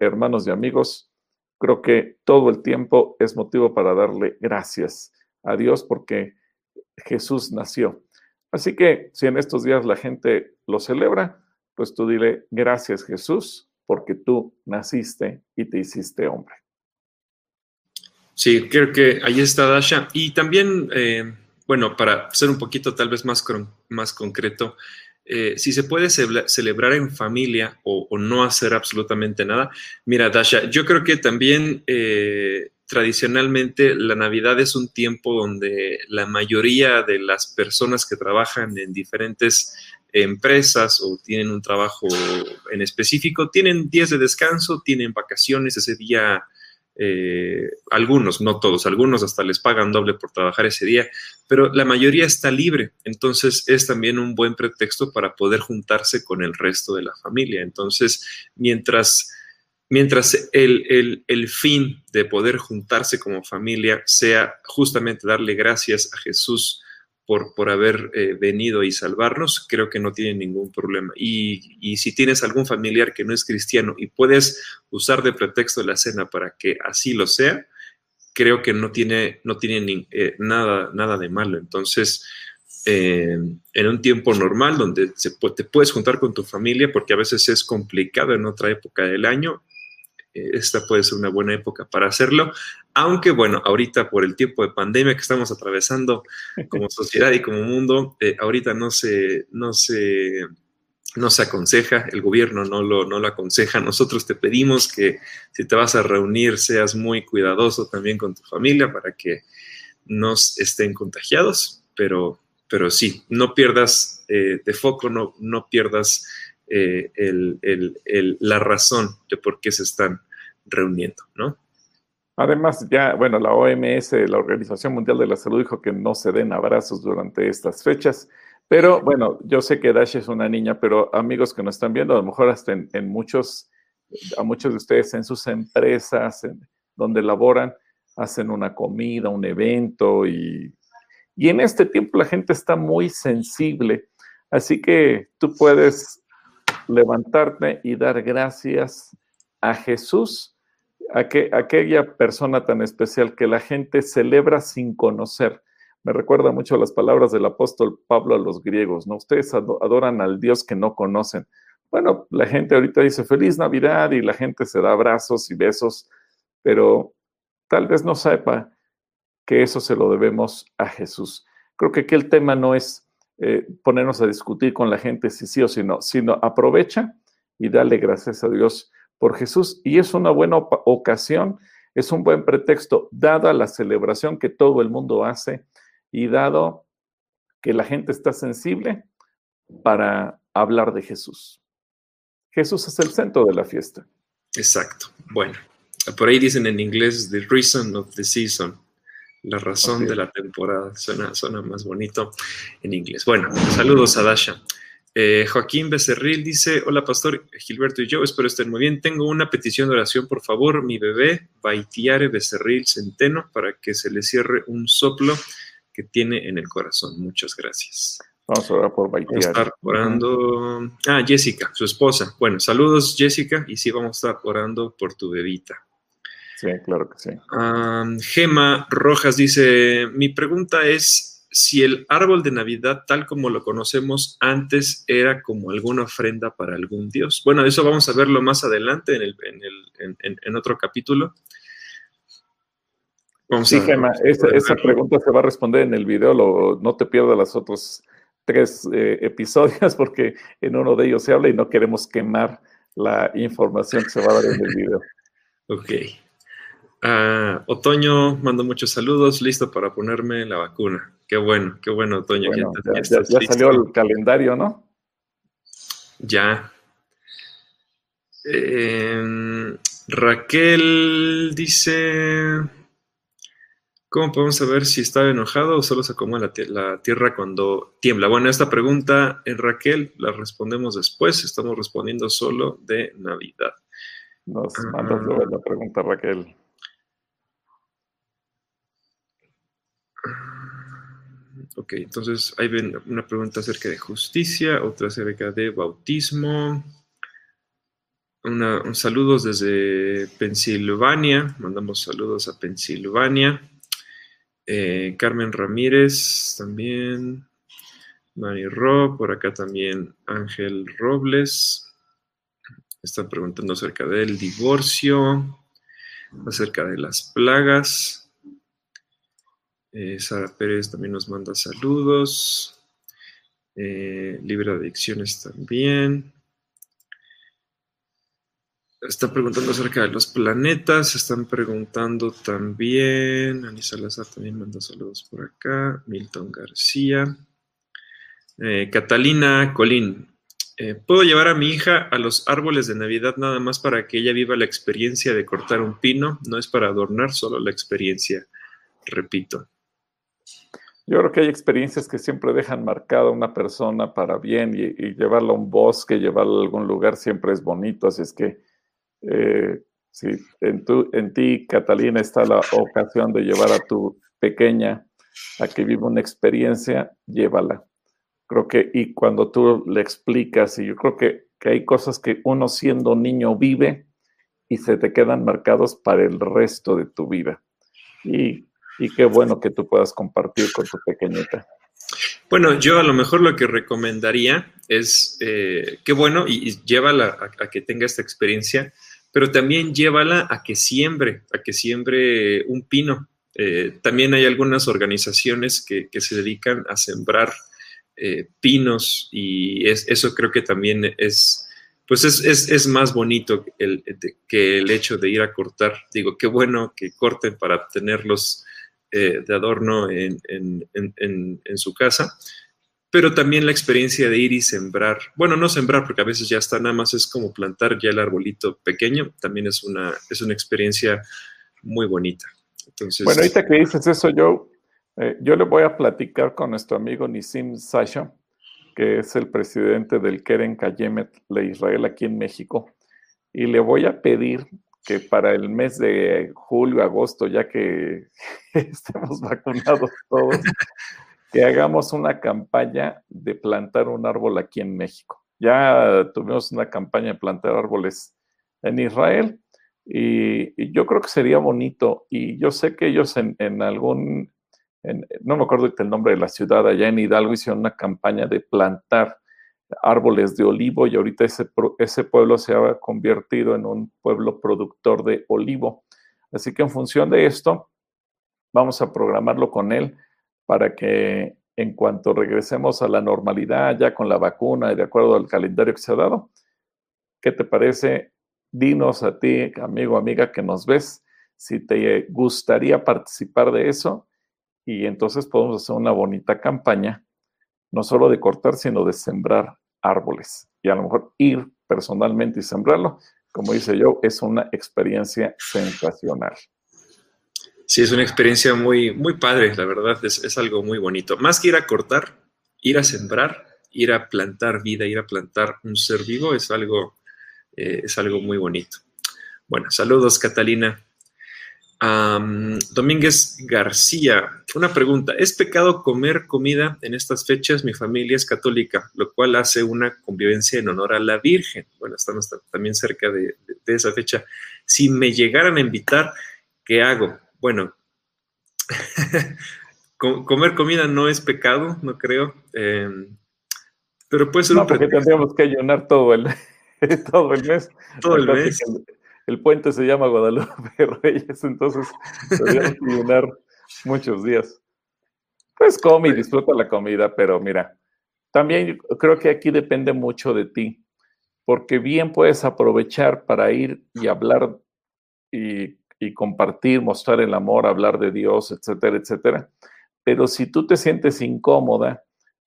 hermanos y amigos, creo que todo el tiempo es motivo para darle gracias a Dios porque Jesús nació. Así que si en estos días la gente lo celebra, pues tú dile gracias Jesús porque tú naciste y te hiciste hombre. Sí, creo que ahí está Dasha. Y también, eh, bueno, para ser un poquito tal vez más, más concreto, eh, si se puede ce celebrar en familia o, o, no hacer absolutamente nada. Mira, Dasha, yo creo que también eh, tradicionalmente la Navidad es un tiempo donde la mayoría de las personas que trabajan en diferentes empresas o tienen un trabajo en específico, tienen días de descanso, tienen vacaciones ese día, eh, algunos, no todos, algunos hasta les pagan doble por trabajar ese día, pero la mayoría está libre, entonces es también un buen pretexto para poder juntarse con el resto de la familia. Entonces, mientras mientras el, fin de poder juntarse como familia sea justamente darle gracias a Jesús por, por haber eh, venido y salvarnos, creo que no tiene ningún problema. Y, si tienes algún familiar que no es cristiano y puedes usar de pretexto la cena para que así lo sea, creo que no tiene, no tiene eh, nada, nada de malo. Entonces, eh, en un tiempo normal donde se, te puedes juntar con tu familia, porque a veces es complicado en otra época del año, esta puede ser una buena época para hacerlo, aunque bueno, ahorita por el tiempo de pandemia que estamos atravesando como sociedad y como mundo, eh, ahorita no se, no se, no se aconseja, el gobierno no lo, no lo aconseja, nosotros te pedimos que si te vas a reunir seas muy cuidadoso también con tu familia para que no estén contagiados, pero, pero sí, no pierdas eh, de foco, no, no pierdas eh, la razón de por qué se están reuniendo, ¿no? Además, ya, bueno, la OMS, la Organización Mundial de la Salud, dijo que no se den abrazos durante estas fechas. Pero bueno, yo sé que Dash es una niña, pero amigos que nos están viendo, a lo mejor hasta en, muchos, a muchos de ustedes en sus empresas, donde laboran, hacen una comida, un evento y, y en este tiempo la gente está muy sensible. Así que tú puedes levantarte y dar gracias a Jesús, a aquella persona tan especial que la gente celebra sin conocer. Me recuerda mucho las palabras del apóstol Pablo a los griegos, ¿no? Ustedes adoran al Dios que no conocen. Bueno, la gente ahorita dice feliz Navidad y la gente se da abrazos y besos, pero tal vez no sepa que eso se lo debemos a Jesús. Creo que aquí el tema no es eh, ponernos a discutir con la gente si sí o si no, sino aprovecha y dale gracias a Dios por Jesús. Y es una buena ocasión, es un buen pretexto, dada la celebración que todo el mundo hace y dado que la gente está sensible para hablar de Jesús. Jesús es el centro de la fiesta. Exacto. Bueno, por ahí dicen en inglés, the reason of the season la razón de la temporada. Suena, suena más bonito en inglés. Bueno, saludos a Dasha. Eh, Joaquín Becerril dice, hola pastor Gilberto y yo, espero estén muy bien. Tengo una petición de oración, por favor, mi bebé, Baitiare Becerril Centeno, para que se le cierre un soplo que tiene en el corazón. Muchas gracias. Vamos a orar por Baitiare. Vamos a estar orando. Ah, Jessica, su esposa. Bueno, saludos Jessica, y sí, vamos a estar orando por tu bebita. Sí, claro que sí. Gema Rojas dice, mi pregunta es si el árbol de Navidad, tal como lo conocemos antes, era como alguna ofrenda para algún dios. Bueno, eso vamos a verlo más adelante en, el, en, otro capítulo. sí, Gema, esa, pregunta se va a responder en el video, no te pierdas los otros tres eh, episodios porque en uno de ellos se habla y no queremos quemar la información que se va a dar en el video. Ok. Ah, Otoño, mando muchos saludos, listo para ponerme la vacuna. Qué bueno, qué bueno, Otoño. ya, salió el calendario, ¿no? Ya. Em, Raquel dice, ¿cómo podemos saber si está enojado o solo se acomoda la, tierra cuando tiembla? Bueno, esta pregunta, en Raquel, la respondemos después, estamos respondiendo solo de Navidad. Nos mandas ah. la pregunta, Raquel. Ok, entonces hay una pregunta acerca de justicia, otra acerca de bautismo. un saludos desde Pensilvania, mandamos saludos a Pensilvania. Eh, Carmen Ramírez también. Mari Ro, por acá también Ángel Robles. Están preguntando acerca del divorcio, acerca de las plagas. Eh, Sara Pérez también nos manda saludos. Eh, libre adicciones también. Están preguntando acerca de los planetas, están preguntando también, Ani Salazar también manda saludos por acá, Milton García, eh, Catalina Colín, eh, ¿puedo llevar a mi hija a los árboles de Navidad nada más para que ella viva la experiencia de cortar un pino? No es para adornar, solo la experiencia, repito. Yo creo que hay experiencias que siempre dejan marcada a una persona para bien y, llevarla a un bosque, llevarla a algún lugar siempre es bonito, así es que eh, si en, tu, en ti, Catalina, está la ocasión de llevar a tu pequeña a que viva una experiencia, llévala. Creo que, y cuando tú le explicas, y yo creo que, que hay cosas que uno siendo niño vive y se te quedan marcados para el resto de tu vida. Y y qué bueno que tú puedas compartir con tu pequeñita. Bueno, yo a lo mejor lo que recomendaría es, eh, qué bueno, y, llévala a, que tenga esta experiencia, pero también llévala a que siembre, a que siembre un pino. Eh, también hay algunas organizaciones que, se dedican a sembrar eh, pinos y eso creo que también es, pues es, es, más bonito el, que el hecho de ir a cortar. Digo, qué bueno que corten para tenerlos eh, de adorno en, su casa, pero también la experiencia de ir y sembrar, bueno, no sembrar, porque a veces ya está, nada más es como plantar ya el arbolito pequeño, también es una, es una experiencia muy bonita. Bueno, ahorita que dices eso, yo, eh, yo le voy a platicar con nuestro amigo Nisim Sasha, que es el presidente del Keren Kayemet de Israel aquí en México, y le voy a pedir que para el mes de julio, agosto, ya que estemos vacunados todos, que hagamos una campaña de plantar un árbol aquí en México. Ya tuvimos una campaña de plantar árboles en Israel y, yo creo que sería bonito y yo sé que ellos en, algún, no me acuerdo el nombre de la ciudad, allá en Hidalgo hicieron una campaña de plantar árboles de olivo y ahorita ese, pueblo se ha convertido en un pueblo productor de olivo. Así que en función de esto, vamos a programarlo con él para que en cuanto regresemos a la normalidad ya con la vacuna y de acuerdo al calendario que se ha dado, ¿qué te parece? Dinos a ti, amigo, amiga, que nos ves, si te gustaría participar de eso y entonces podemos hacer una bonita campaña, no solo de cortar, sino de sembrar árboles. Y a lo mejor ir personalmente y sembrarlo, como dice yo, es una experiencia sensacional. Sí, es una experiencia muy, muy padre, la verdad, es, algo muy bonito. Más que ir a cortar, ir a sembrar, ir a plantar vida, ir a plantar un ser vivo, es algo, eh, es algo muy bonito. Bueno, saludos, Catalina. Domínguez García, una pregunta. ¿Es pecado comer comida en estas fechas? Mi familia es católica, lo cual hace una convivencia en honor a la Virgen. Bueno, estamos también cerca de, esa fecha. Si me llegaran a invitar, ¿qué hago? Bueno, comer comida no es pecado, no creo. Em, pero puede ser no, porque tendríamos que ayunar todo el, todo el mes. Todo el mes el puente se llama Guadalupe Reyes, entonces podríamos llenar muchos días. Pues come y disfruta la comida, pero mira, también creo que aquí depende mucho de ti, porque bien puedes aprovechar para ir y hablar y, y compartir, mostrar el amor, hablar de Dios, etcétera, etcétera. Pero si tú te sientes incómoda,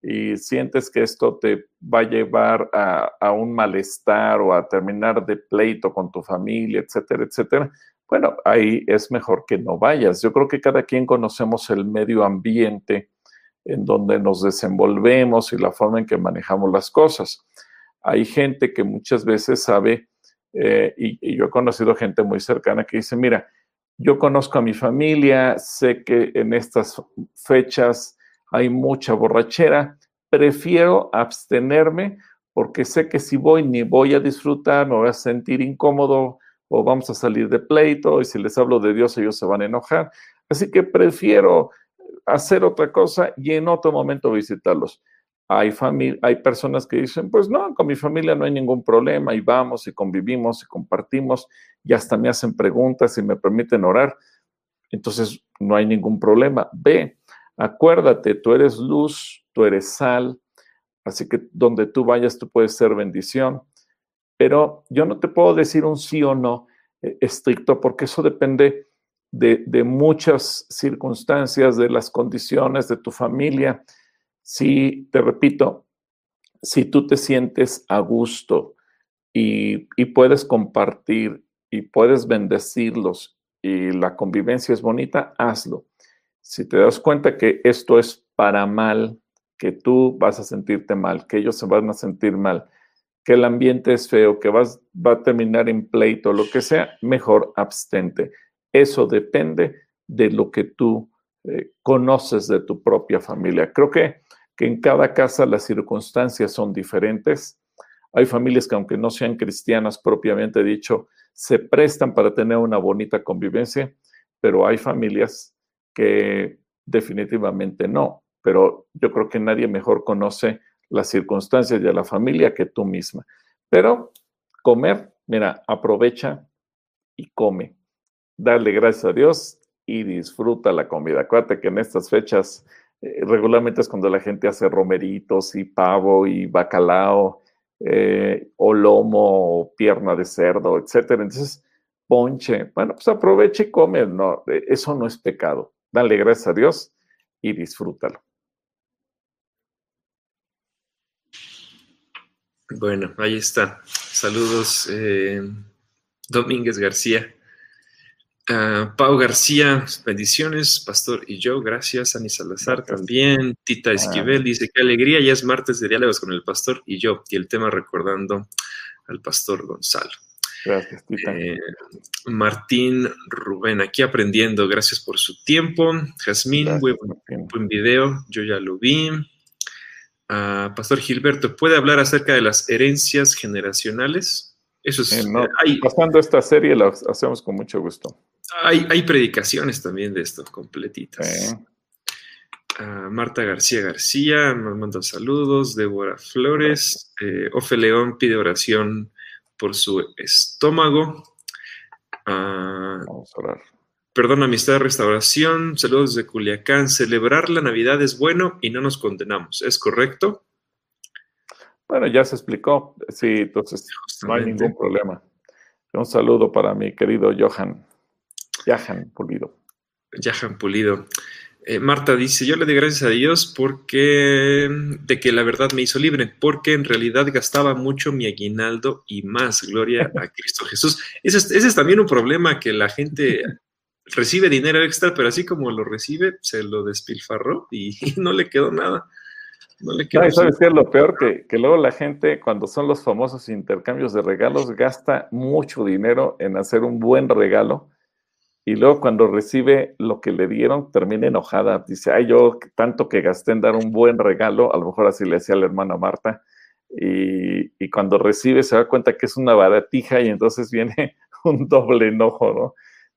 y sientes que esto te va a llevar a, un malestar o a terminar de pleito con tu familia, etcétera, etcétera, bueno, ahí es mejor que no vayas. Yo creo que cada quien conocemos el medio ambiente en donde nos desenvolvemos y la forma en que manejamos las cosas. Hay gente que muchas veces sabe, eh, y yo he conocido gente muy cercana que dice, mira, yo conozco a mi familia, sé que en estas fechas hay mucha borrachera, prefiero abstenerme porque sé que si voy ni voy a disfrutar, me voy a sentir incómodo o vamos a salir de pleito y si les hablo de Dios ellos se van a enojar. Así que prefiero hacer otra cosa y en otro momento visitarlos. Hay, hay personas que dicen, pues no, con mi familia no hay ningún problema y vamos y convivimos y compartimos y hasta me hacen preguntas y me permiten orar. Entonces no hay ningún problema. Ve, Acuérdate, tú eres luz, tú eres sal, así que donde tú vayas tú puedes ser bendición. pero yo no te puedo decir un sí o no eh, estricto porque eso depende de, muchas circunstancias, de las condiciones de tu familia. Si, te repito, si tú te sientes a gusto y, y puedes compartir y puedes bendecirlos y la convivencia es bonita, hazlo. Si te das cuenta que esto es para mal, que tú vas a sentirte mal, que ellos se van a sentir mal, que el ambiente es feo, que vas, va a terminar en pleito, lo que sea, mejor abstente. Eso depende de lo que tú eh, conoces de tu propia familia. Creo que, que en cada casa las circunstancias son diferentes. Hay familias que aunque no sean cristianas propiamente dicho, se prestan para tener una bonita convivencia, pero hay familias que definitivamente no. Pero yo creo que nadie mejor conoce las circunstancias de la familia que tú misma. Pero comer, mira, aprovecha y come. Dale gracias a Dios y disfruta la comida. Acuérdate que en estas fechas eh, regularmente es cuando la gente hace romeritos y pavo y bacalao eh, o lomo o pierna de cerdo, etcétera. Entonces, ponche, bueno, pues aprovecha y come. No, eh, eso no es pecado. Dale gracias a Dios y disfrútalo. Bueno, ahí está. Saludos, eh, Domínguez García. Uh, Pau García, bendiciones, Pastor y yo, gracias. Ani Salazar también. Tita Esquivel dice: Qué alegría, ya es martes de diálogos con el Pastor y yo. Y el tema recordando al Pastor Gonzalo. Gracias, Tita. Eh, Martín Rubén, aquí aprendiendo, gracias por su tiempo. Jazmín, buen, buen video, yo ya lo vi. Uh, Pastor Gilberto, ¿puede hablar acerca de las herencias generacionales? Eso es. Eh, no, hay, pasando esta serie, lo hacemos con mucho gusto. Hay, hay predicaciones también de esto, completitas. Uh, Marta García García nos manda saludos. Débora Flores. Eh, Ofe León pide oración por su estómago. Uh, Vamos a orar. Perdón, amistad de restauración, saludos de Culiacán. Celebrar la Navidad es bueno y no nos condenamos, ¿es correcto? Bueno, ya se explicó, sí, entonces Justamente. no hay ningún problema. Un saludo para mi querido Johan, Johan Pulido. Johan Pulido. Eh, Marta dice, yo le doy gracias a Dios porque de que la verdad me hizo libre, porque en realidad gastaba mucho mi aguinaldo y más, gloria a Cristo Jesús. Ese es, ese es también un problema que la gente recibe dinero extra, pero así como lo recibe, se lo despilfarró y, y no le quedó nada. No le quedó no, ¿Sabes qué es lo peor? Que, que, luego la gente, cuando son los famosos intercambios de regalos, gasta mucho dinero en hacer un buen regalo y luego cuando recibe lo que le dieron, termina enojada. Dice, ay, yo tanto que gasté en dar un buen regalo, a lo mejor así le decía la hermana Marta, y, y cuando recibe se da cuenta que es una baratija y entonces viene un doble enojo, ¿no?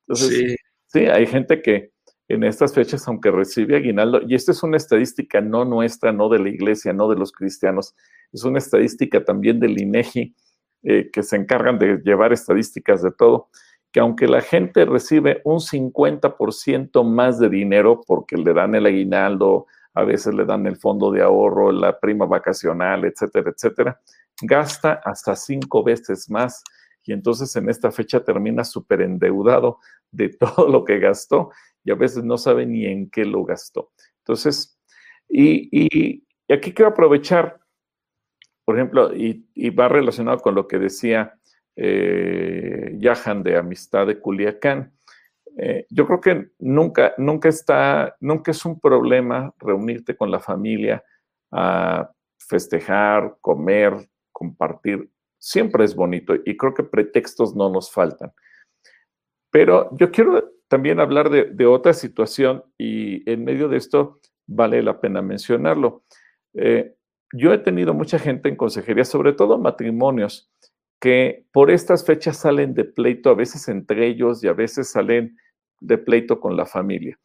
Entonces, sí. Sí, hay gente que en estas fechas, aunque recibe aguinaldo, y esta es una estadística no nuestra, no de la iglesia, no de los cristianos, es una estadística también del INEGI, eh, que se encargan de llevar estadísticas de todo, que aunque la gente recibe un 50% más de dinero porque le dan el aguinaldo, a veces le dan el fondo de ahorro, la prima vacacional, etcétera, etcétera, gasta hasta cinco veces más y entonces en esta fecha termina súper endeudado de todo lo que gastó y a veces no sabe ni en qué lo gastó. Entonces, y, y, y aquí quiero aprovechar, por ejemplo, y, y, va relacionado con lo que decía eh, Yahan de Amistad de Culiacán. Eh, yo creo que nunca, nunca está, nunca es un problema reunirte con la familia a festejar, comer, compartir. Siempre es bonito y creo que pretextos no nos faltan. Pero yo quiero también hablar de, otra situación y en medio de esto vale la pena mencionarlo. Eh, yo he tenido mucha gente en consejería, sobre todo matrimonios, que por estas fechas salen de pleito, a veces entre ellos y a veces salen de pleito con la familia,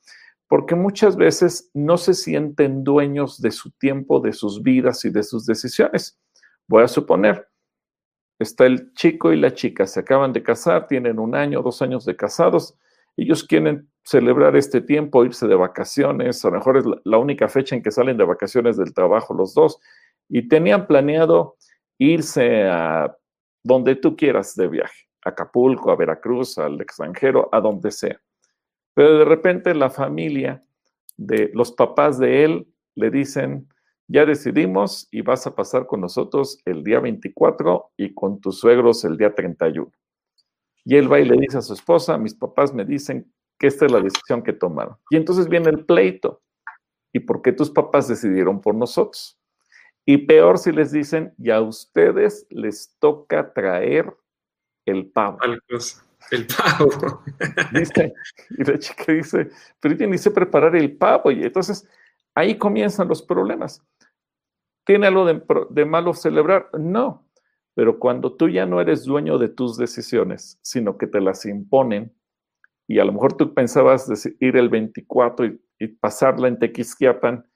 porque muchas veces no se sienten dueños de su tiempo, de sus vidas y de sus decisiones. Voy a suponer, está el chico y la chica, se acaban de casar, tienen un año, dos años de casados, ellos quieren celebrar este tiempo, irse de vacaciones, a lo mejor es la única fecha en que salen de vacaciones del trabajo los dos, y tenían planeado irse a donde tú quieras de viaje, a Acapulco, a Veracruz, al extranjero, a donde sea. Pero de repente la familia de los papás de él le dicen, ya decidimos y vas a pasar con nosotros el día 24 y con tus suegros el día 31. Y él va y le dice a su esposa, mis papás me dicen que esta es la decisión que tomaron. Y entonces viene el pleito. ¿Y por qué tus papás decidieron por nosotros? Y peor si les dicen, y a ustedes les toca traer el pavo. El pavo. y la chica dice, pero yo ni sé preparar el pavo. Y entonces ahí comienzan los problemas. ¿Tiene algo de, de malo celebrar? No. Pero cuando tú ya no eres dueño de tus decisiones, sino que te las imponen, y a lo mejor tú pensabas ir el 24 y, y pasarla en Tequisquiapan,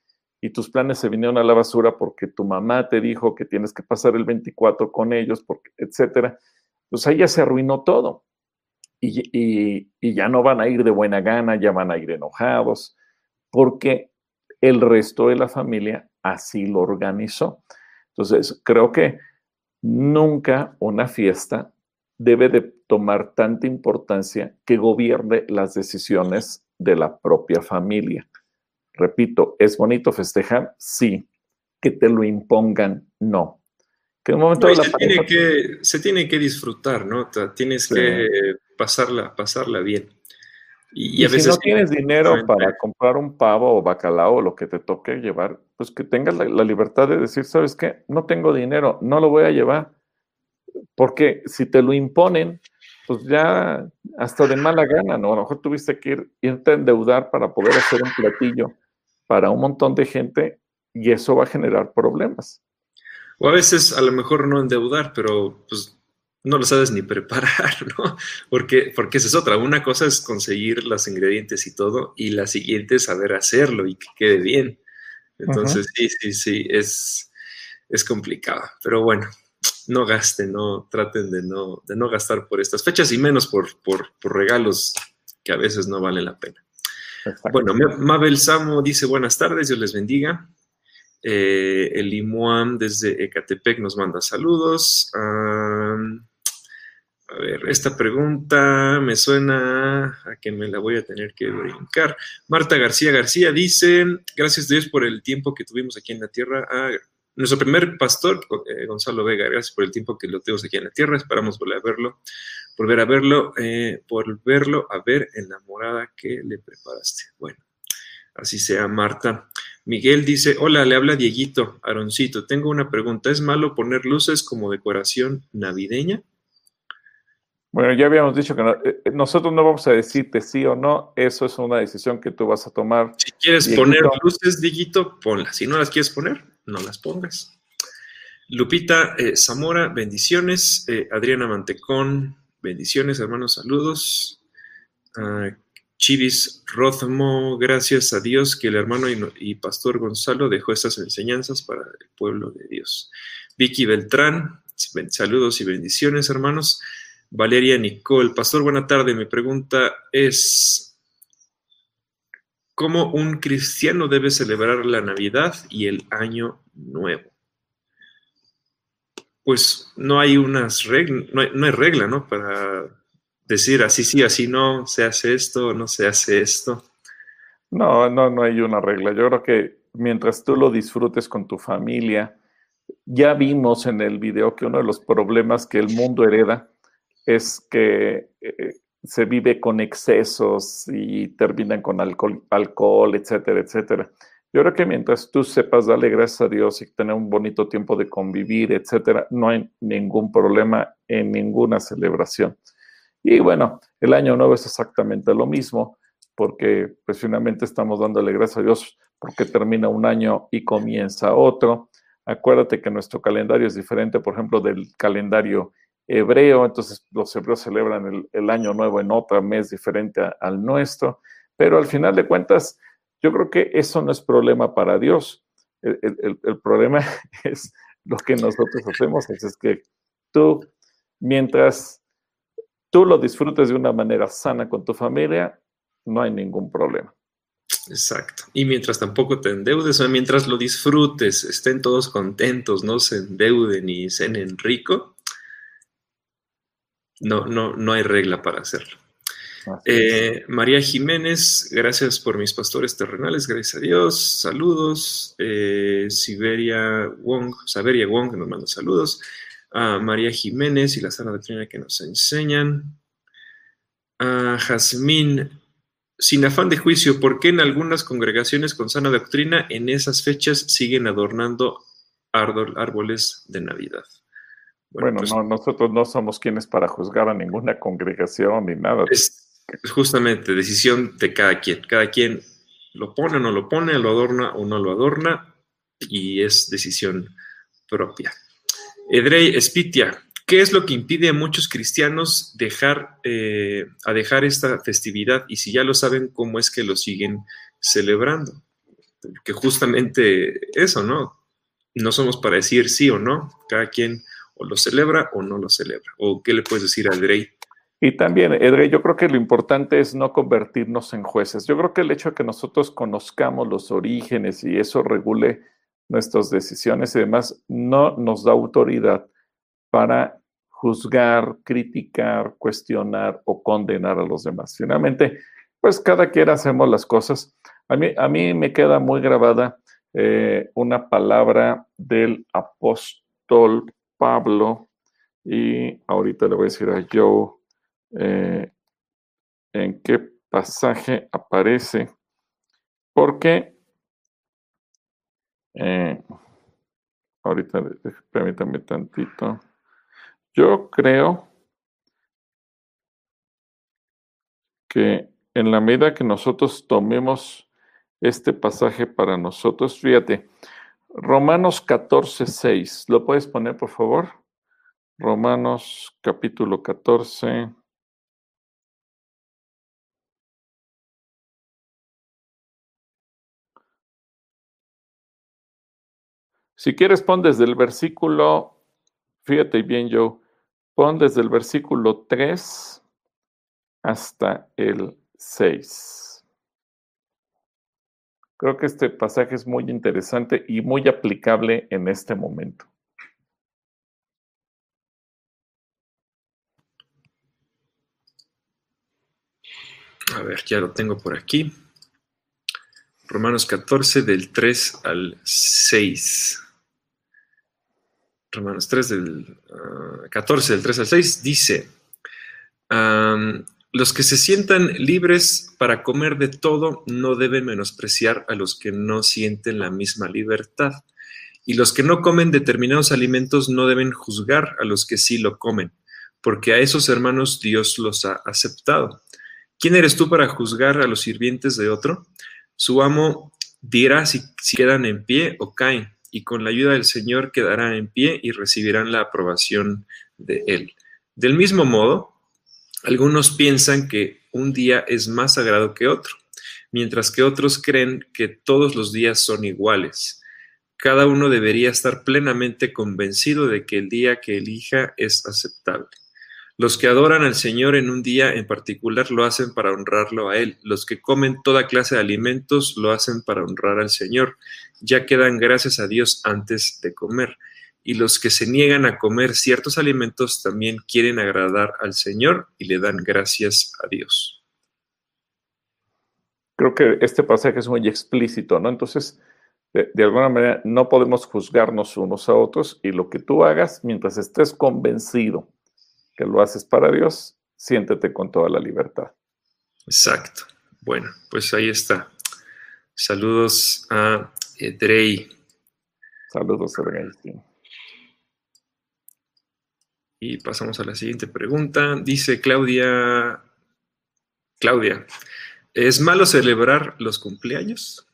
y tus planes se vinieron a la basura porque tu mamá te dijo que tienes que pasar el 24 con ellos, porque, etcétera, pues ahí ya se arruinó todo. Y, ya no van a ir de buena gana, ya van a ir enojados, porque el resto de la familia así lo organizó. Entonces, creo que nunca una fiesta debe de tomar tanta importancia que gobierne las decisiones de la propia familia. Repito, ¿es bonito festejar? Sí. Que te lo impongan, no. Que un momento se, tiene que, se tiene que disfrutar, ¿no? Tienes que pasarla, pasarla bien. Y, a veces si no tienes dinero para comprar un pavo o bacalao o lo que te toque llevar, pues que tengas la, la, libertad de decir, ¿sabes qué? No tengo dinero, no lo voy a llevar. Porque si te lo imponen, pues ya hasta de mala gana, ¿no? A lo mejor tuviste que ir, irte a endeudar para poder hacer un platillo para un montón de gente y eso va a generar problemas. O a veces a lo mejor no endeudar, pero pues no lo sabes ni preparar, ¿no? Porque, porque esa es otra. Una cosa es conseguir los ingredientes y todo, y la siguiente es saber hacerlo y que quede bien. Entonces, sí, sí, sí, es, es complicado. Pero bueno, no gasten, no traten de no, de no gastar por estas fechas y menos por, por, por regalos que a veces no valen la pena. Bueno, Mabel Samo dice buenas tardes, Dios les bendiga. Eh, el Limuam desde Ecatepec nos manda saludos. a ver, esta pregunta me suena a que me la voy a tener que brincar. Marta García García dice, gracias a Dios por el tiempo que tuvimos aquí en la tierra. Ah, nuestro primer pastor, eh, Gonzalo Vega, gracias por el tiempo que lo tuvimos aquí en la tierra. Esperamos volver a verlo volver a verlo, eh, por verlo a ver en la morada que le preparaste. Bueno, así sea, Marta. Miguel dice, hola, le habla Dieguito, Aroncito, tengo una pregunta, ¿es malo poner luces como decoración navideña? Bueno, ya habíamos dicho que eh, eh, nosotros no vamos a decirte sí o no, eso es una decisión que tú vas a tomar. Si quieres poner luces, Dieguito, ponlas. Si no las quieres poner, no las pongas. Lupita Zamora, bendiciones. Adriana Mantecón, Bendiciones, hermanos, saludos. Chivis Rothmo, gracias a Dios que el hermano y, pastor Gonzalo dejó estas enseñanzas para el pueblo de Dios. Vicky Beltrán, saludos y bendiciones, hermanos. Valeria Nicole, pastor, buena tarde. Mi pregunta es, ¿cómo un cristiano debe celebrar la Navidad y el Año Nuevo? Pues no hay unas reglas, no hay, regla, ¿no? Para decir así sí, así no, se hace esto, no se hace esto. No, no, no hay una regla. Yo creo que mientras tú lo disfrutes con tu familia, ya vimos en el video que uno de los problemas que el mundo hereda es que eh, se vive con excesos y terminan con alcohol, alcohol, etcétera, etcétera. Yo creo que mientras tú sepas darle gracias a Dios y tener un bonito tiempo de convivir, etcétera, no hay ningún problema en ninguna celebración. Y bueno, el año nuevo es exactamente lo mismo, porque pues finalmente estamos dándole gracias a Dios porque termina un año y comienza otro. Acuérdate que nuestro calendario es diferente, por ejemplo, del calendario hebreo, entonces los hebreos celebran el, año nuevo en otro mes diferente al nuestro, pero al final de cuentas, yo creo que eso no es problema para Dios. El, problema es lo que nosotros hacemos, es, que tú, mientras tú lo disfrutes de una manera sana con tu familia, no hay ningún problema. Exacto. Y mientras tampoco te endeudes, o mientras lo disfrutes, estén todos contentos, no se endeuden y cenen rico, No, no, no hay regla para hacerlo. Eh, María Jiménez, gracias por mis pastores terrenales, gracias a Dios, saludos. Eh, Siberia Wong, Saberia Wong, que nos manda saludos. A María Jiménez y la sana doctrina que nos enseñan. A Jazmín, sin afán de juicio, ¿por qué en algunas congregaciones con sana doctrina en esas fechas siguen adornando árboles de Navidad? Bueno, pues no, nosotros no somos quienes para juzgar a ninguna congregación ni nada. Es, justamente decisión de cada quien. Cada quien lo pone o no lo pone, lo adorna o no lo adorna, y es decisión propia. Edrey Espitia, ¿qué es lo que impide a muchos cristianos dejar, eh, a dejar esta festividad? Y si ya lo saben, ¿cómo es que lo siguen celebrando? Que justamente eso, ¿no? No somos para decir sí o no, cada quien o lo celebra o no lo celebra. ¿O qué le puedes decir a Edrey y también, Edre, yo creo que lo importante es no convertirnos en jueces. Yo creo que el hecho de que nosotros conozcamos los orígenes y eso regule nuestras decisiones y demás, no nos da autoridad para juzgar, criticar, cuestionar o condenar a los demás. Finalmente, pues cada quien hacemos las cosas. A mí, a mí me queda muy grabada eh, una palabra del apóstol Pablo y ahorita le voy a decir a Joe eh, en qué pasaje aparece, porque eh, ahorita permítame tantito. Yo creo que en la medida que nosotros tomemos este pasaje para nosotros, fíjate, Romanos 14, 6, ¿lo puedes poner por favor? Romanos capítulo 14. Si quieres, pon desde el versículo, fíjate bien, yo, pon desde el versículo 3 hasta el 6. Creo que este pasaje es muy interesante y muy aplicable en este momento. A ver, ya lo tengo por aquí. Romanos 14 del 3 al 6. Romanos 3 del 14 ah, del 3 al 6 dice, los que se sientan libres para comer de todo no deben menospreciar a los que no sienten la misma libertad. Y los que no comen determinados alimentos no deben juzgar a los que sí lo comen, porque a esos hermanos Dios los ha aceptado. ¿Quién eres tú para juzgar a los sirvientes de otro? Su amo dirá si quedan en pie o caen y con la ayuda del Señor quedarán en pie y recibirán la aprobación de Él. Del mismo modo, algunos piensan que un día es más sagrado que otro, mientras que otros creen que todos los días son iguales. Cada uno debería estar plenamente convencido de que el día que elija es aceptable. Los que adoran al Señor en un día en particular lo hacen para honrarlo a Él. Los que comen toda clase de alimentos lo hacen para honrar al Señor, ya que dan gracias a Dios antes de comer. Y los que se niegan a comer ciertos alimentos también quieren agradar al Señor y le dan gracias a Dios. Creo que este pasaje es muy explícito, ¿no? Entonces, de, de, alguna manera, no podemos juzgarnos unos a otros y lo que tú hagas mientras estés convencido que lo haces para Dios, siéntete con toda la libertad. Exacto. Bueno, pues ahí está. Saludos a Edrey. Saludos, Edrey. Y pasamos a la siguiente pregunta. Dice Claudia, Claudia, ¿es malo celebrar los cumpleaños?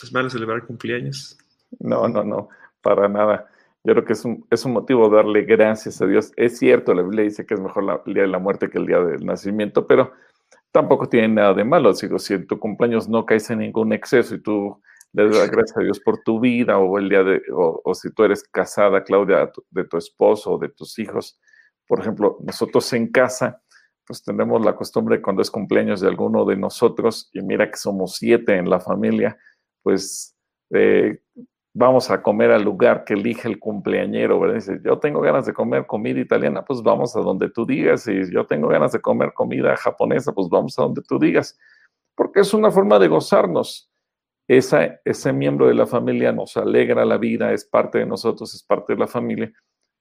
¿Es malo celebrar cumpleaños? No, no, no, para nada. Yo creo que es un, es un motivo darle gracias a Dios. Es cierto, la Biblia dice que es mejor el día de la muerte que el día del nacimiento, pero tampoco tiene nada de malo. Digo, si en tu cumpleaños no caes en ningún exceso y tú le das gracias a Dios por tu vida, o el día de, o, si tú eres casada, Claudia, de tu esposo o de tus hijos. Por ejemplo, nosotros en casa, pues tenemos la costumbre cuando es cumpleaños de alguno de nosotros, y mira que somos siete en la familia, pues eh, vamos a comer al lugar que elige el cumpleañero, ¿verdad? Yo tengo ganas de comer comida italiana, pues vamos a donde tú digas, y yo tengo ganas de comer comida japonesa, pues vamos a donde tú digas, porque es una forma de gozarnos. Esa, ese miembro de la familia nos alegra la vida, es parte de nosotros, es parte de la familia,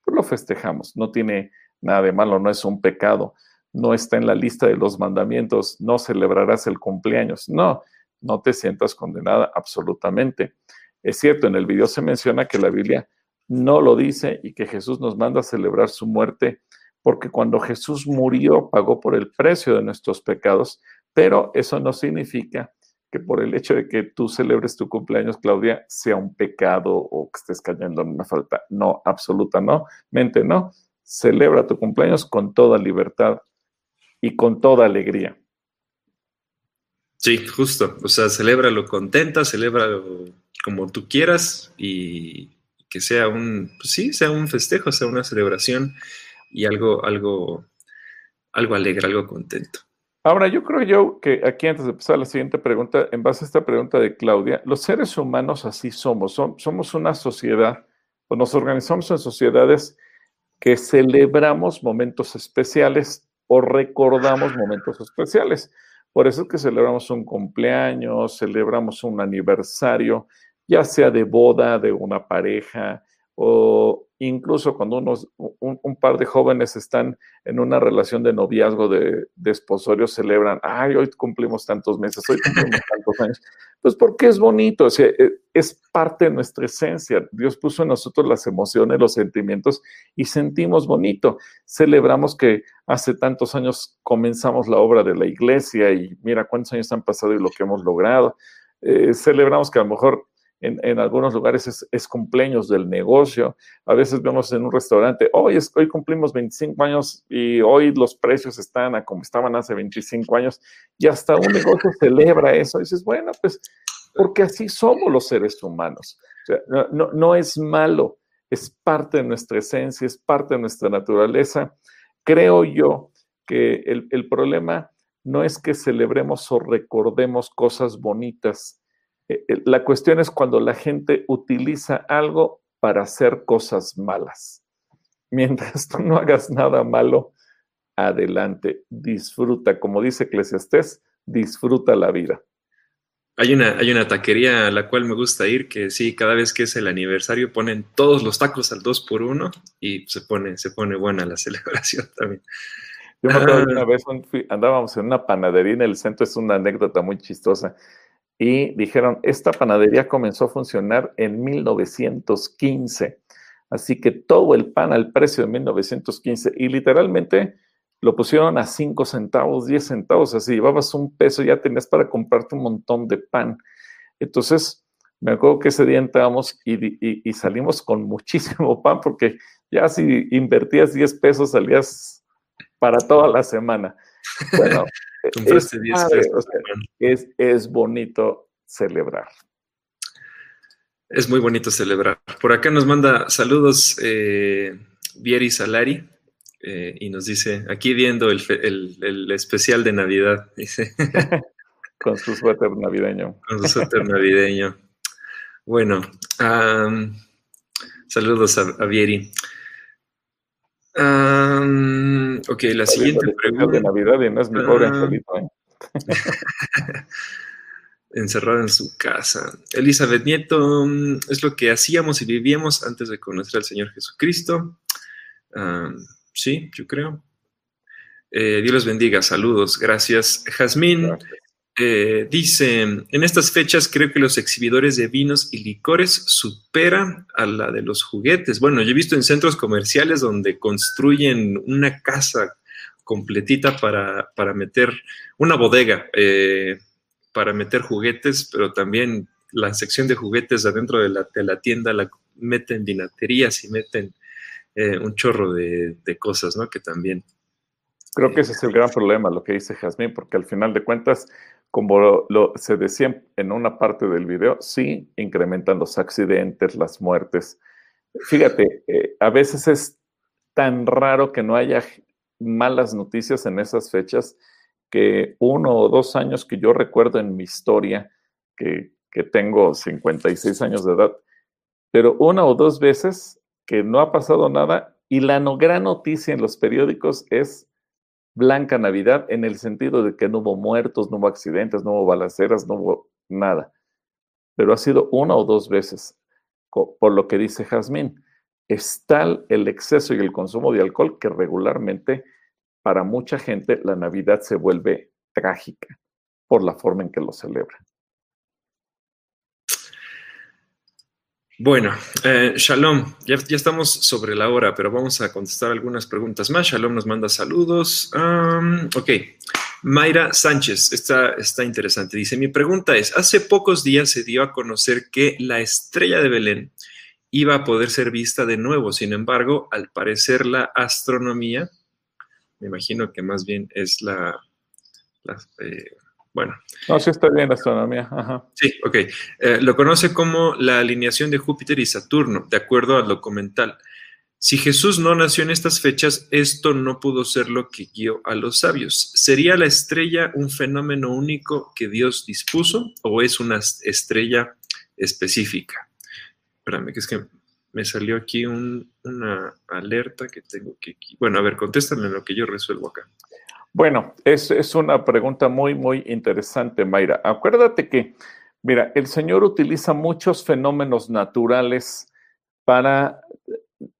pues lo festejamos, no tiene nada de malo, no es un pecado, no está en la lista de los mandamientos, no celebrarás el cumpleaños, no, no te sientas condenada absolutamente. Es cierto, en el video se menciona que la Biblia no lo dice y que Jesús nos manda a celebrar su muerte porque cuando Jesús murió pagó por el precio de nuestros pecados, pero eso no significa que por el hecho de que tú celebres tu cumpleaños, Claudia, sea un pecado o que estés cayendo en una falta. No, absoluta no, mente no. Celebra tu cumpleaños con toda libertad y con toda alegría. Sí, justo. O sea, celébralo contenta, celébralo como tú quieras y que sea un, pues sí, sea un festejo, sea una celebración y algo, algo, algo alegre, algo contento. Ahora, yo creo yo que aquí antes de pasar a la siguiente pregunta, en base a esta pregunta de Claudia, los seres humanos así somos, somos una sociedad, o nos organizamos en sociedades que celebramos momentos especiales o recordamos momentos especiales. Por eso es que celebramos un cumpleaños, celebramos un aniversario, ya sea de boda de una pareja o incluso cuando unos, un, par de jóvenes están en una relación de noviazgo, de, de, esposorio, celebran, ay, hoy cumplimos tantos meses, hoy cumplimos tantos años. Pues porque es bonito, o sea, e, es parte de nuestra esencia. Dios puso en nosotros las emociones, los sentimientos y sentimos bonito. Celebramos que hace tantos años comenzamos la obra de la iglesia y mira cuántos años han pasado y lo que hemos logrado. Eh, celebramos que a lo mejor en, algunos lugares es, cumpleaños del negocio. A veces vemos en un restaurante, hoy, hoy cumplimos 25 años y hoy los precios están a como estaban hace 25 años y hasta un negocio celebra eso. Y dices, bueno, pues porque así somos los seres humanos. no, no es malo, es parte de nuestra esencia, es parte de nuestra naturaleza. Creo yo que el, el problema no es que celebremos o recordemos cosas bonitas, la cuestión es cuando la gente utiliza algo para hacer cosas malas. Mientras tú no hagas nada malo, adelante, disfruta, como dice Eclesiastés, disfruta la vida. Hay una, hay una taquería a la cual me gusta ir, que sí, cada vez que es el aniversario ponen todos los tacos al 2 por 1 y se pone, se pone buena la celebración también. Yo me acuerdo de una vez andábamos en una panadería en el centro, es una anécdota muy chistosa y dijeron, esta panadería comenzó a funcionar en 1915, así que todo el pan al precio de 1915 y literalmente lo pusieron a 5 centavos, 10 centavos, así llevabas un peso, ya tenías para comprarte un montón de pan. Entonces, me acuerdo que ese día entramos y, y salimos con muchísimo pan porque ya si invertías 10 pesos salías para toda la semana. Bueno, es, es, bonito celebrar. Es muy bonito celebrar. Por acá nos manda saludos eh, Vieri Salari eh, y nos dice, aquí viendo el, especial de Navidad, dice. Con su suéter navideño. Con su suéter navideño. Bueno, saludos a Vieri ok, la siguiente pregunta. De Navidad y no es mi pobre ah. ¿eh? Encerrado en su casa. Elizabeth Nieto, mm, es lo que hacíamos y vivíamos antes de conocer al Señor Jesucristo. sí, yo creo. Eh, Dios los bendiga, saludos, gracias. Jazmín, eh, dice, en estas fechas creo que los exhibidores de vinos y licores superan a la de los juguetes. Bueno, yo he visto en centros comerciales donde construyen una casa completita para, meter una bodega, eh, para meter juguetes, pero también la sección de juguetes adentro de la, de la tienda la meten vinaterías y meten eh, un chorro de, de, cosas, ¿no? Que también... Creo que ese es el gran problema, lo que dice Jazmín, porque al final de cuentas como lo, se decía en una parte del video, sí incrementan los accidentes, las muertes. Fíjate, eh, a veces es tan raro que no haya malas noticias en esas fechas que uno o dos años que yo recuerdo en mi historia, que, que tengo 56 años de edad, pero una o dos veces que no ha pasado nada y la no, gran noticia en los periódicos es Blanca Navidad en el sentido de que no hubo muertos, no hubo accidentes, no hubo balaceras, no hubo nada. Pero ha sido una o dos veces, por lo que dice Jazmín. Es tal el exceso y el consumo de alcohol que regularmente para mucha gente la Navidad se vuelve trágica por la forma en que lo celebra. Bueno, eh, Shalom, ya, estamos sobre la hora, pero vamos a contestar algunas preguntas más. Shalom nos manda saludos. ok, Mayra Sánchez, está, está interesante. Dice, mi pregunta es, hace pocos días se dio a conocer que la estrella de Belén iba a poder ser vista de nuevo. Sin embargo, al parecer la astronomía, me imagino que más bien es la, eh, bueno. No, sí está bien la astronomía. Sí, ok. Eh, lo conoce como la alineación de Júpiter y Saturno, de acuerdo al documental. Si Jesús no nació en estas fechas, esto no pudo ser lo que guió a los sabios. ¿Sería la estrella un fenómeno único que Dios dispuso o es una estrella específica? Espérame, que es que me salió aquí una alerta que tengo que... Bueno, a ver, contéstame lo que yo resuelvo acá. Bueno, es, es una pregunta muy, muy interesante, Mayra. Acuérdate que, mira, el Señor utiliza muchos fenómenos naturales para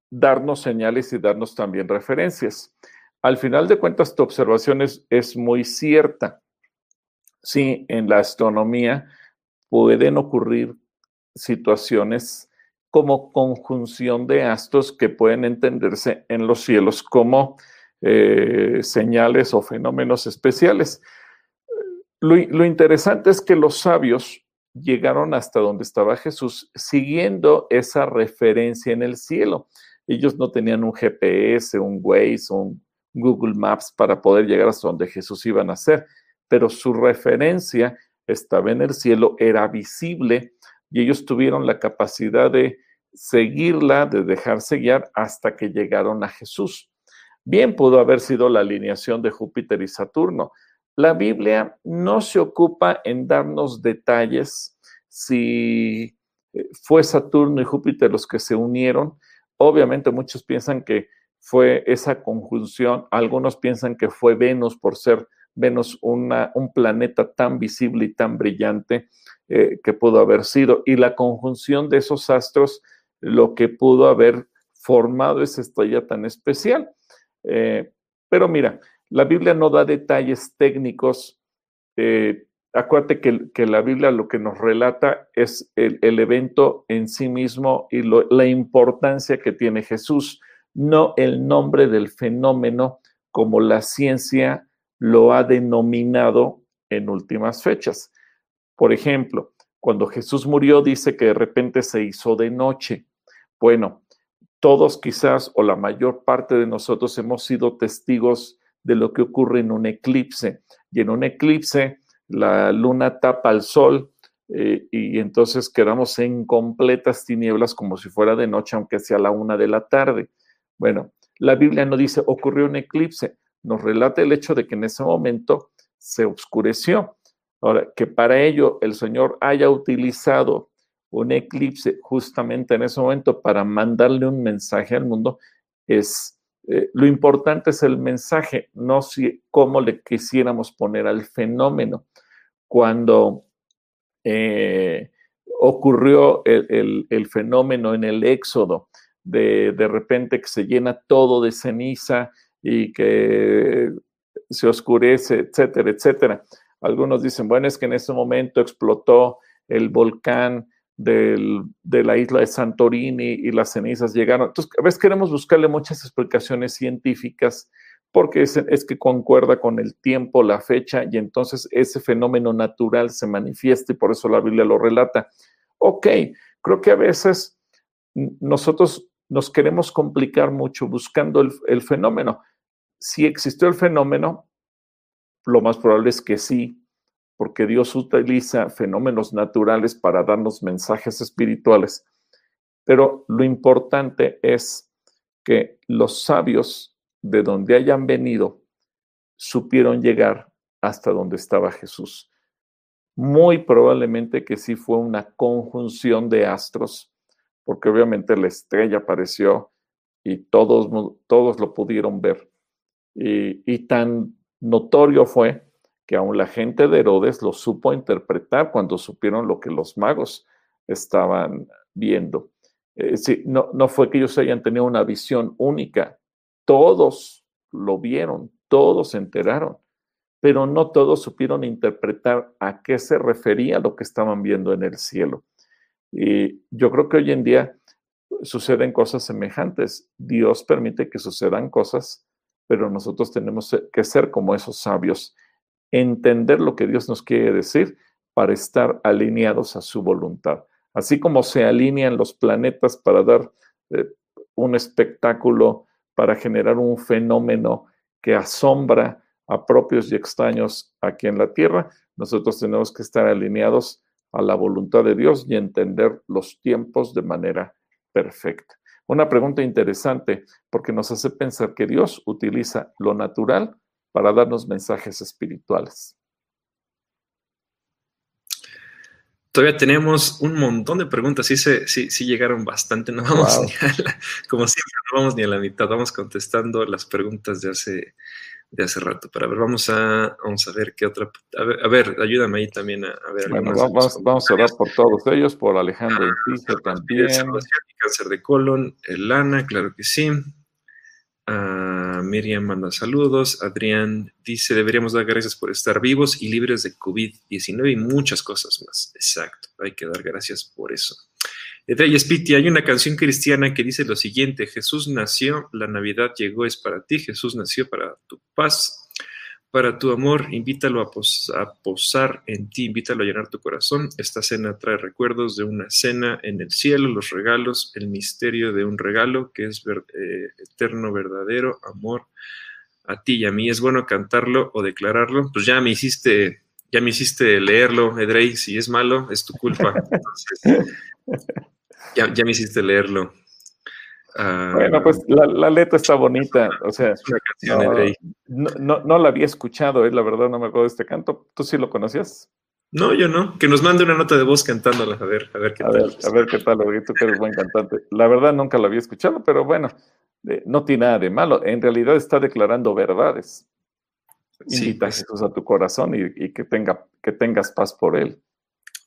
darnos señales y darnos también referencias. Al final de cuentas, tu observación es, es muy cierta. Sí, en la astronomía pueden ocurrir situaciones como conjunción de astros que pueden entenderse en los cielos como eh, señales o fenómenos especiales. Lo, lo, interesante es que los sabios llegaron hasta donde estaba Jesús siguiendo esa referencia en el cielo. Ellos no tenían un GPS, un Waze, un Google Maps para poder llegar hasta donde Jesús iba a nacer, pero su referencia estaba en el cielo, era visible y ellos tuvieron la capacidad de seguirla, de dejarse guiar hasta que llegaron a Jesús. Bien pudo haber sido la alineación de Júpiter y Saturno. La Biblia no se ocupa en darnos detalles si eh, fue Saturno y Júpiter los que se unieron. Obviamente muchos piensan que fue esa conjunción, algunos piensan que fue Venus por ser Venus un planeta tan visible y tan brillante eh, que pudo haber sido. Y la conjunción de esos astros, lo que pudo haber formado esa estrella tan especial. Eh, pero mira, la Biblia no da detalles técnicos. Eh, acuérdate que, la Biblia lo que nos relata es el, evento en sí mismo y la importancia que tiene Jesús, no el nombre del fenómeno como la ciencia lo ha denominado en últimas fechas. Por ejemplo, cuando Jesús murió dice que de repente se hizo de noche. Bueno, todos quizás o la mayor parte de nosotros hemos sido testigos de lo que ocurre en un eclipse. Y en un eclipse la luna tapa al sol eh, y entonces quedamos en completas tinieblas como si fuera de noche, aunque sea la una de la tarde. Bueno, la Biblia no dice ocurrió un eclipse, nos relata el hecho de que en ese momento se oscureció. Ahora, que para ello el Señor haya utilizado un eclipse justamente en ese momento para mandarle un mensaje al mundo, es eh, lo importante es el mensaje, no si cómo le quisiéramos poner al fenómeno. Cuando eh, ocurrió el, fenómeno en el éxodo, de, de repente que se llena todo de ceniza y que se oscurece, etcétera, etcétera. Algunos dicen, bueno, es que en ese momento explotó el volcán de la isla de Santorini y las cenizas llegaron. Entonces, a veces queremos buscarle muchas explicaciones científicas porque es, es, que concuerda con el tiempo, la fecha, y entonces ese fenómeno natural se manifiesta y por eso la Biblia lo relata. Ok, creo que a veces nosotros nos queremos complicar mucho buscando el, el fenómeno. Si existió el fenómeno, lo más probable es que sí, porque Dios utiliza fenómenos naturales para darnos mensajes espirituales. Pero lo importante es que los sabios de donde hayan venido supieron llegar hasta donde estaba Jesús. Muy probablemente que sí fue una conjunción de astros, porque obviamente la estrella apareció y todos, todos lo pudieron ver. Y, y tan notorio fue que aún la gente de Herodes lo supo interpretar cuando supieron lo que los magos estaban viendo. Eh, no, no fue que ellos hayan tenido una visión única, todos lo vieron, todos se enteraron, pero no todos supieron interpretar a qué se refería lo que estaban viendo en el cielo. Y yo creo que hoy en día suceden cosas semejantes. Dios permite que sucedan cosas, pero nosotros tenemos que ser como esos sabios, entender lo que Dios nos quiere decir para estar alineados a su voluntad. Así como se alinean los planetas para dar eh, un espectáculo, para generar un fenómeno que asombra a propios y extraños aquí en la Tierra, nosotros tenemos que estar alineados a la voluntad de Dios y entender los tiempos de manera perfecta. Una pregunta interesante porque nos hace pensar que Dios utiliza lo natural para darnos mensajes espirituales. Todavía tenemos un montón de preguntas, sí, sí, sí llegaron bastante, no vamos ni a la, como siempre, no vamos ni a la mitad, vamos contestando las preguntas de hace, de hace rato. Pero a ver, vamos a, vamos a ver qué otra, a ver, ayúdame ahí también a, ver. Bueno, vamos, vamos, a orar por todos ellos, por Alejandro ah, también. Cáncer de colon, Elana, claro que sí. Miriam manda saludos. Adrián dice, deberíamos dar gracias por estar vivos y libres de COVID-19 y muchas cosas más. Exacto, hay que dar gracias por eso. Edrey Spiti, hay una canción cristiana que dice lo siguiente, Jesús nació, la Navidad llegó, es para ti, Jesús nació para tu paz, para tu amor, invítalo a, posar en ti, invítalo a llenar tu corazón. Esta cena trae recuerdos de una cena en el cielo, los regalos, el misterio de un regalo que es eh, eterno, verdadero, amor a ti y a mí. Es bueno cantarlo o declararlo. Pues ya me hiciste, ya me hiciste leerlo, Edrey. Si es malo, es tu culpa. ya, ya me hiciste leerlo. Ah, bueno, pues la, letra está bonita, o sea, no, no, la había escuchado, eh, la verdad no me acuerdo de este canto. ¿Tú sí lo conocías? No, yo no. Que nos mande una nota de voz cantándola, a ver, a ver qué tal. a ver qué tal, tú que eres buen cantante. La verdad nunca lo había escuchado, pero bueno, eh, no tiene nada de malo. En realidad está declarando verdades. Invita a pues. Jesús a tu corazón y, que, tenga, que tengas paz por él.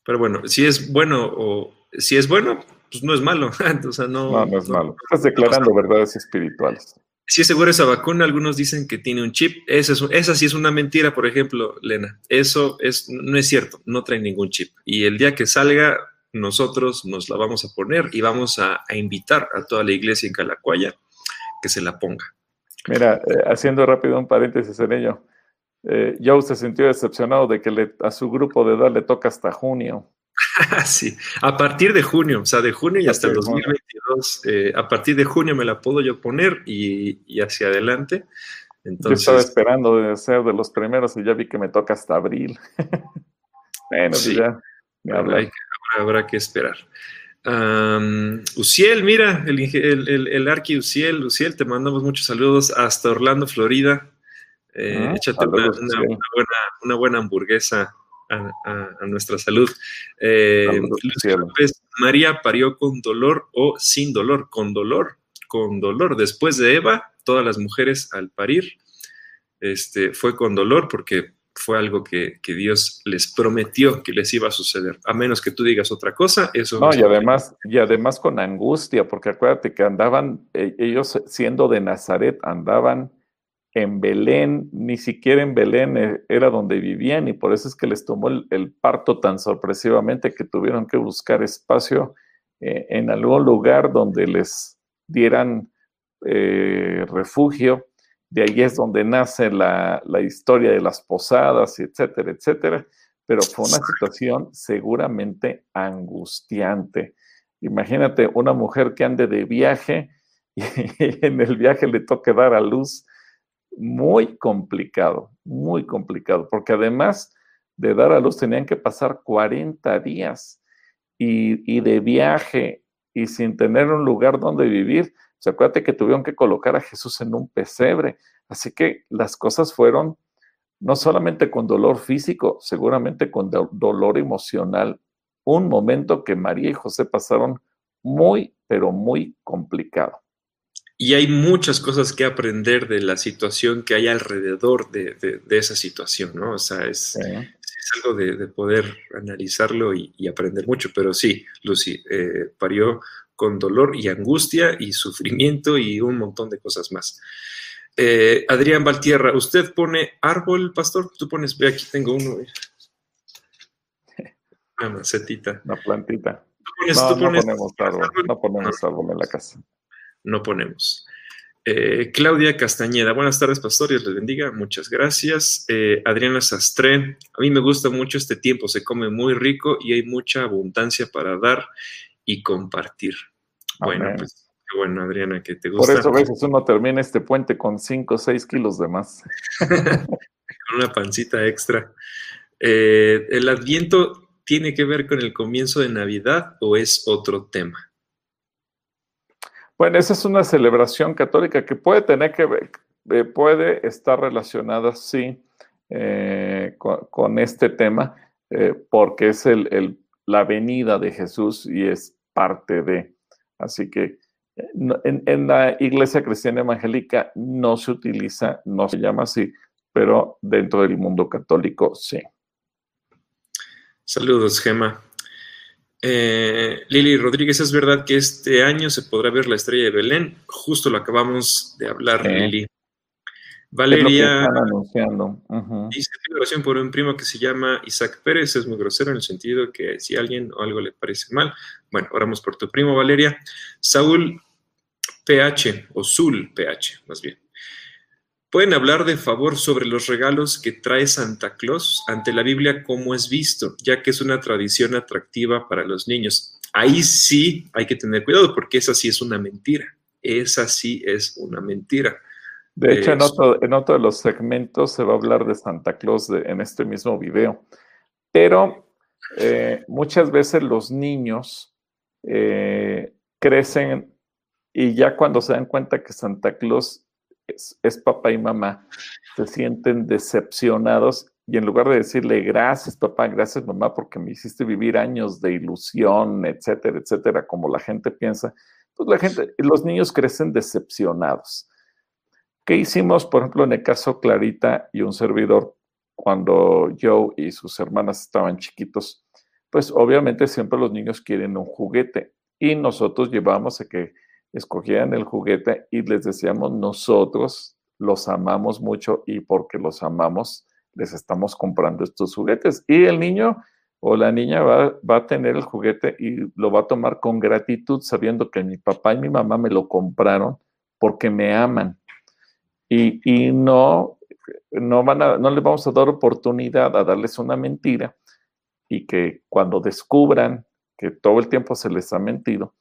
Pero bueno, si es bueno o si es bueno, pues no es malo. no, no, es malo. Estás declarando verdades espirituales. Si es seguro esa vacuna, algunos dicen que tiene un chip. Esa, es, esa sí es una mentira, por ejemplo, Lena. Eso es, no es cierto, no trae ningún chip. Y el día que salga, nosotros nos la vamos a poner y vamos a, invitar a toda la iglesia en Calacuaya que se la ponga. Mira, eh, haciendo rápido un paréntesis en ello, eh, Joe se sintió decepcionado de que a su grupo de edad le toca hasta junio. sí, a partir de junio, o sea, de junio y hasta el 2022, eh, a partir de junio me la puedo yo poner y, hacia adelante. Entonces, yo estaba esperando de ser de los primeros y ya vi que me toca hasta abril. bueno, pues sí, ya. Habrá, que esperar. Uciel, mira, el, el, el, Arqui Uciel, Uciel, te mandamos muchos saludos hasta Orlando, Florida. Eh, ah, échate una, buena, una buena hamburguesa a, nuestra salud. Eh, María parió con dolor o sin dolor, con dolor, con dolor. Después de Eva, todas las mujeres al parir, este, fue con dolor porque fue algo que, Dios les prometió que les iba a suceder. A menos que tú digas otra cosa, eso no. y además, y además con angustia, porque acuérdate que andaban, e, ellos siendo de Nazaret, andaban en Belén, ni siquiera en Belén eh, era donde vivían y por eso es que les tomó el, parto tan sorpresivamente que tuvieron que buscar espacio eh, en algún lugar donde les dieran eh, refugio. De ahí es donde nace la, la, historia de las posadas, etcétera, etcétera. Pero fue una situación seguramente angustiante. Imagínate una mujer que ande de viaje y en el viaje le toque dar a luz muy complicado, muy complicado, porque además de dar a luz tenían que pasar 40 días y, de viaje y sin tener un lugar donde vivir. se acuérdate que tuvieron que colocar a Jesús en un pesebre. Así que las cosas fueron no solamente con dolor físico, seguramente con dolor emocional. Un momento que María y José pasaron muy, pero muy complicado. Y hay muchas cosas que aprender de la situación que hay alrededor de, esa situación, ¿no? O sea, es, algo de, poder analizarlo y, aprender mucho. Pero sí, Lucy, eh, parió con dolor y angustia y sufrimiento y un montón de cosas más. Eh, Adrián Valtierra, ¿usted pone árbol, pastor? Tú pones, ve aquí tengo uno. Una macetita. Una plantita. no, ponemos árbol, no ponemos árbol en la casa no ponemos. Eh, Claudia Castañeda, buenas tardes, pastor, Dios les bendiga, muchas gracias. Eh, Adriana Sastre, a mí me gusta mucho este tiempo, se come muy rico y hay mucha abundancia para dar y compartir. Bueno, pues qué bueno, Adriana, que te gusta. Por eso a veces uno termina este puente con 5 o 6 kilos de más. con una pancita extra. Eh, ¿El adviento tiene que ver con el comienzo de Navidad o es otro tema? Bueno, esa es una celebración católica que puede tener que ver, eh, puede estar relacionada, sí, eh, con, este tema, eh, porque es el, la venida de Jesús y es parte de. Así que en, en, la iglesia cristiana evangélica no se utiliza, no se llama así, pero dentro del mundo católico sí. Saludos, Gema. Eh, Lili Rodríguez, es verdad que este año se podrá ver la estrella de Belén. Justo lo acabamos de hablar, Lili. Valeria dice oración por un primo que se llama Isaac Pérez, es muy grosero en el sentido que si a alguien o algo le parece mal, bueno, oramos por tu primo Valeria. Saúl PH o Zul PH, más bien. Pueden hablar de favor sobre los regalos que trae Santa Claus ante la Biblia como es visto, ya que es una tradición atractiva para los niños. Ahí sí hay que tener cuidado porque esa sí es una mentira. Esa sí es una mentira. De hecho, en, otro, de los segmentos se va a hablar de Santa Claus en este mismo video. Pero eh, muchas veces los niños eh, crecen y ya cuando se dan cuenta que Santa Claus es, papá y mamá, se sienten decepcionados y en lugar de decirle gracias papá, gracias mamá, porque me hiciste vivir años de ilusión, etcétera, etcétera, como la gente piensa, pues la gente, los niños crecen decepcionados. ¿Qué hicimos, por ejemplo, en el caso Clarita y un servidor, cuando yo y sus hermanas estaban chiquitos? Pues obviamente siempre los niños quieren un juguete y nosotros llevamos a que escogían el juguete y les decíamos, nosotros los amamos mucho y porque los amamos, les estamos comprando estos juguetes. Y el niño o la niña va, a tener el juguete y lo va a tomar con gratitud, sabiendo que mi papá y mi mamá me lo compraron porque me aman. Y, y no, no, van a, no les vamos a dar oportunidad a darles una mentira y que cuando descubran que todo el tiempo se les ha mentido,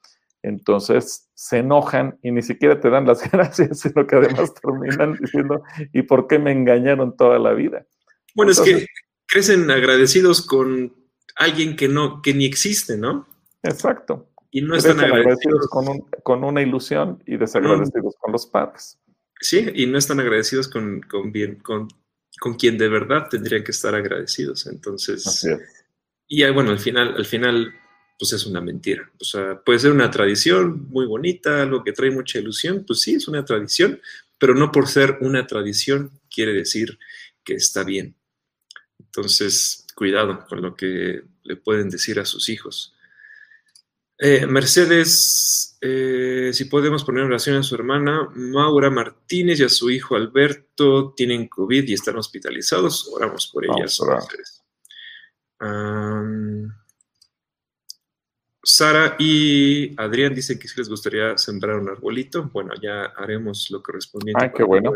entonces se enojan y ni siquiera te dan las gracias, sino que además terminan diciendo, ¿y por qué me engañaron toda la vida? Bueno, es que crecen agradecidos con alguien que no, que ni existe, ¿no? Exacto. Y no están agradecidos, con, una ilusión y desagradecidos con los padres. Sí, y no están agradecidos con, bien, con, con quien de verdad tendrían que estar agradecidos. Entonces, Así es. y bueno, al final, al final pues es una mentira. O sea, puede ser una tradición muy bonita, algo que trae mucha ilusión, pues sí, es una tradición, pero no por ser una tradición quiere decir que está bien. Entonces, cuidado con lo que le pueden decir a sus hijos. Eh, Mercedes, eh, si podemos poner oración a su hermana Maura Martínez y a su hijo Alberto, tienen COVID y están hospitalizados. Oramos por ellas. Sara y Adrián dicen que si les gustaría sembrar un arbolito. Bueno, ya haremos lo correspondiente. Ah, qué bueno.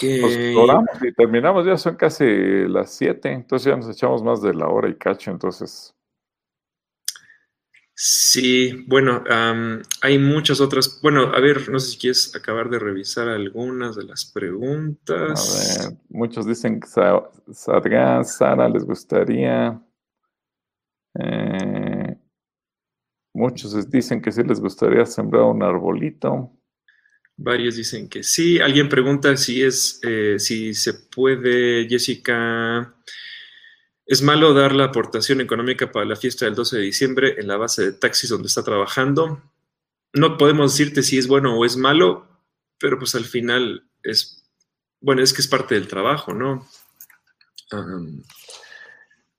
Pues oramos y terminamos, ya son casi las 7, entonces ya nos echamos más de la hora y cacho, entonces. Sí, bueno, hay muchas otras. Bueno, a ver, no sé si quieres acabar de revisar algunas de las preguntas. A ver, muchos dicen que Sara les gustaría. Eh, muchos dicen que sí les gustaría sembrar un arbolito. Varios dicen que sí. Alguien pregunta si es, eh, si se puede, Jessica, Es malo dar la aportación económica para la fiesta del 12 de diciembre en la base de taxis donde está trabajando. No podemos decirte si es bueno o es malo, pero pues al final es, bueno, es que es parte del trabajo, ¿no? Um,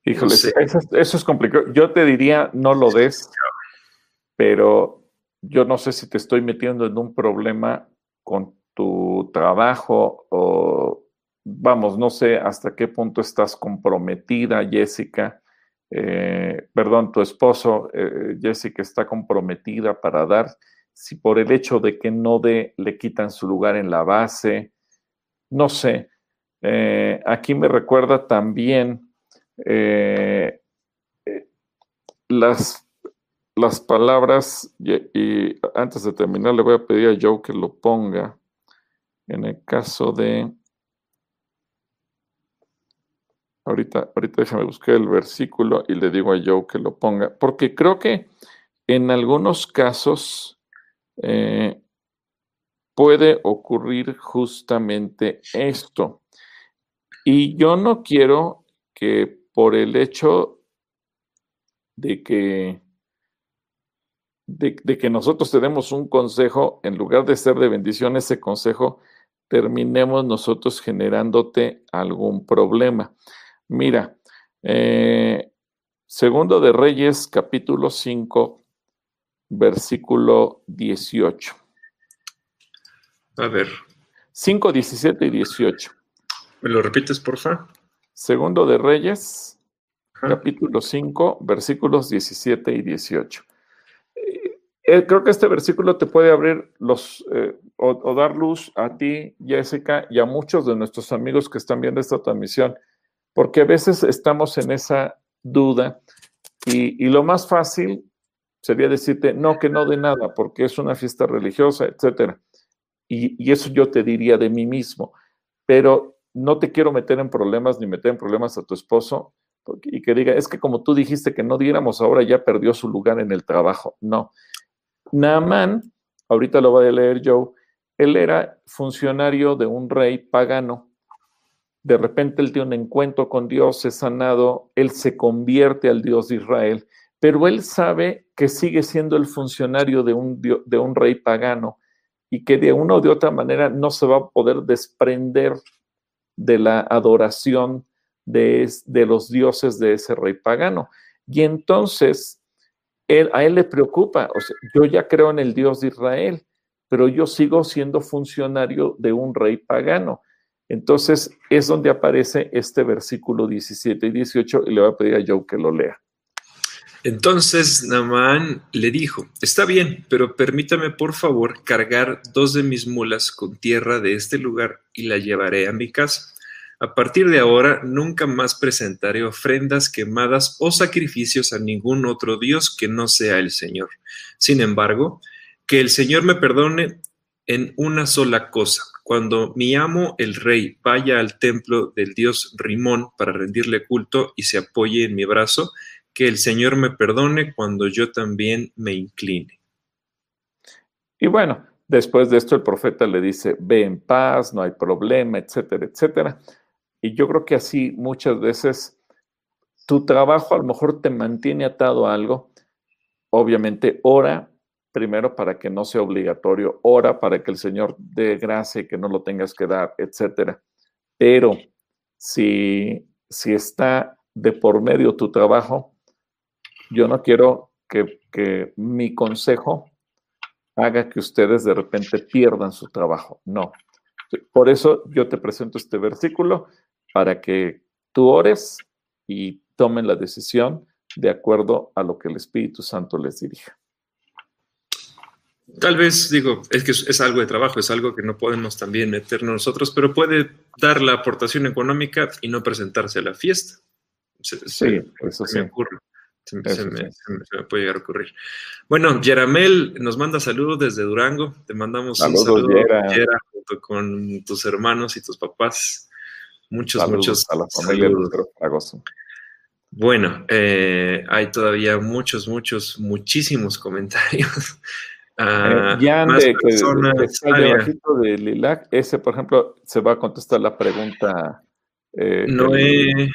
Híjole, eso, eso, es complicado. Yo te diría, no lo des, pero yo no sé si te estoy metiendo en un problema con tu trabajo o vamos, no sé hasta qué punto estás comprometida, Jessica. Eh, perdón, tu esposo, eh, Jessica, está comprometida para dar, si por el hecho de que no dé, le quitan su lugar en la base, no sé. Eh, aquí me recuerda también las, las palabras, y antes de terminar le voy a pedir a Joe que lo ponga, en el caso de Ahorita, ahorita déjame buscar el versículo y le digo a Joe que lo ponga, porque creo que en algunos casos eh, puede ocurrir justamente esto. Y yo no quiero que por el hecho de que, de, de que nosotros tenemos un consejo, en lugar de ser de bendición ese consejo, terminemos nosotros generándote algún problema. Mira, eh, segundo de Reyes, capítulo 5, versículo 18. A ver. 5, 17 y 18. ¿Me lo repites, por favor? Segundo de Reyes, capítulo 5, versículos 17 y 18. Eh, eh, creo que este versículo te puede abrir los o, dar luz a ti, Jessica, y a muchos de nuestros amigos que están viendo esta transmisión porque a veces estamos en esa duda y, lo más fácil sería decirte, no, que no de nada, porque es una fiesta religiosa, etc. Y, eso yo te diría de mí mismo, pero no te quiero meter en problemas ni meter en problemas a tu esposo y que diga, es que como tú dijiste que no diéramos, ahora ya perdió su lugar en el trabajo. No. Naaman, ahorita lo voy a leer Joe, él era funcionario de un rey pagano de repente él tiene un encuentro con Dios, es sanado, él se convierte al Dios de Israel, pero él sabe que sigue siendo el funcionario de un, de un rey pagano y que de una o de otra manera no se va a poder desprender de la adoración de, de los dioses de ese rey pagano. Y entonces él, a él le preocupa, o sea, yo ya creo en el Dios de Israel, pero yo sigo siendo funcionario de un rey pagano. Entonces es donde aparece este versículo 17 y 18 y le voy a pedir a Joe que lo lea. Entonces Naamán le dijo, está bien, pero permítame por favor cargar dos de mis mulas con tierra de este lugar y la llevaré a mi casa. A partir de ahora nunca más presentaré ofrendas quemadas o sacrificios a ningún otro Dios que no sea el Señor. Sin embargo, que el Señor me perdone en una sola cosa cuando mi amo, el rey, vaya al templo del dios Rimón para rendirle culto y se apoye en mi brazo, que el Señor me perdone cuando yo también me incline. Y bueno, después de esto el profeta le dice, ve en paz, no hay problema, etcétera, etcétera. Y yo creo que así muchas veces tu trabajo a lo mejor te mantiene atado a algo. Obviamente ora primero para que no sea obligatorio, ora para que el Señor dé gracia y que no lo tengas que dar, etcétera. Pero si, si está de por medio tu trabajo, yo no quiero que, que mi consejo haga que ustedes de repente pierdan su trabajo. No. Por eso yo te presento este versículo para que tú ores y tomen la decisión de acuerdo a lo que el Espíritu Santo les dirija. Tal vez, digo, es que es, algo de trabajo, es algo que no podemos también meternos nosotros, pero puede dar la aportación económica y no presentarse a la fiesta. sí, eso se me ocurre. Se, me, puede llegar a ocurrir. Bueno, Yeramel nos manda saludos desde Durango. Te mandamos un saludo, Yera. junto con tus hermanos y tus papás. Muchos, muchos a la familia saludos. Bueno, eh, hay todavía muchos, muchos, muchísimos comentarios. Uh, Jan de, que, de Lilac, ese por ejemplo se va a contestar la pregunta. Eh, Noé,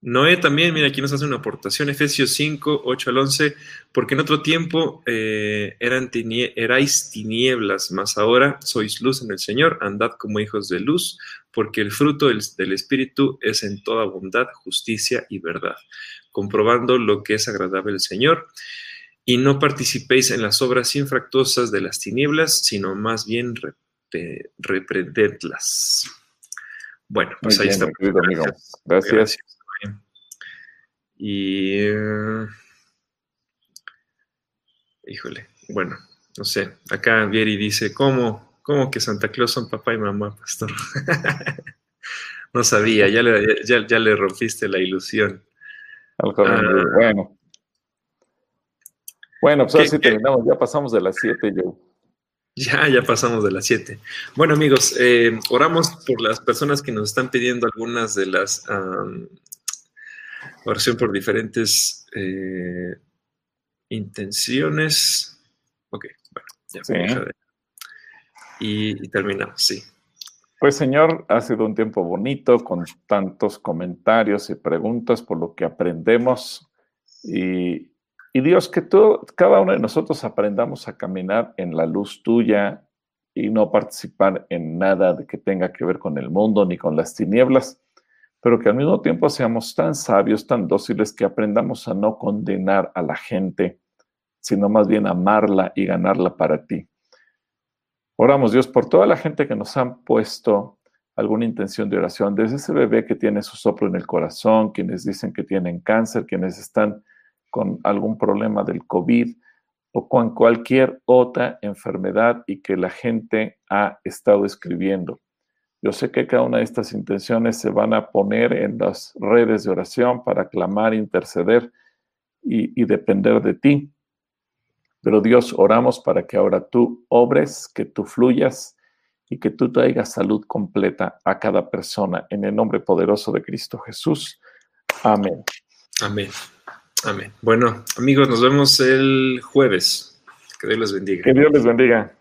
Noé también, mira, aquí nos hace una aportación, Efesios 5, 8 al 11, porque en otro tiempo eh, eran erais tinieblas, mas ahora sois luz en el Señor, andad como hijos de luz, porque el fruto del, del Espíritu es en toda bondad, justicia y verdad, comprobando lo que es agradable al Señor, y no participéis en las obras infractuosas de las tinieblas, sino más bien reprendedlas. Bueno, pues ahí está. Gracias. Y. Eh, híjole, bueno, no sé. Acá Vieri dice: ¿Cómo, ¿Cómo que Santa Claus son papá y mamá, pastor? no sabía, ya le, ya, ya le rompiste la ilusión. Ah. bueno. Bueno, pues ahora sí terminamos, ya pasamos de las 7, yo. Ya, ya pasamos de las 7. Bueno, amigos, eh, oramos por las personas que nos están pidiendo algunas de las oración por diferentes eh, intenciones. Ok, bueno, ya. Sí. Y, y terminamos, sí. Pues Señor, ha sido un tiempo bonito con tantos comentarios y preguntas por lo que aprendemos y, y Dios, que todo, cada uno de nosotros aprendamos a caminar en la luz tuya y no participar en nada de que tenga que ver con el mundo ni con las tinieblas, pero que al mismo tiempo seamos tan sabios, tan dóciles que aprendamos a no condenar a la gente, sino más bien amarla y ganarla para ti. Oramos, Dios, por toda la gente que nos han puesto alguna intención de oración, desde ese bebé que tiene su soplo en el corazón, quienes dicen que tienen cáncer, quienes están con algún problema del COVID o con cualquier otra enfermedad y que la gente ha estado escribiendo. Yo sé que cada una de estas intenciones se van a poner en las redes de oración para clamar, interceder y, y depender de ti. Pero Dios, oramos para que ahora tú obres, que tú fluyas y que tú traigas salud completa a cada persona. En el nombre poderoso de Cristo Jesús. Amén. Amén. Amén. Bueno, amigos, nos vemos el jueves. Que Dios les bendiga. Que Dios les bendiga.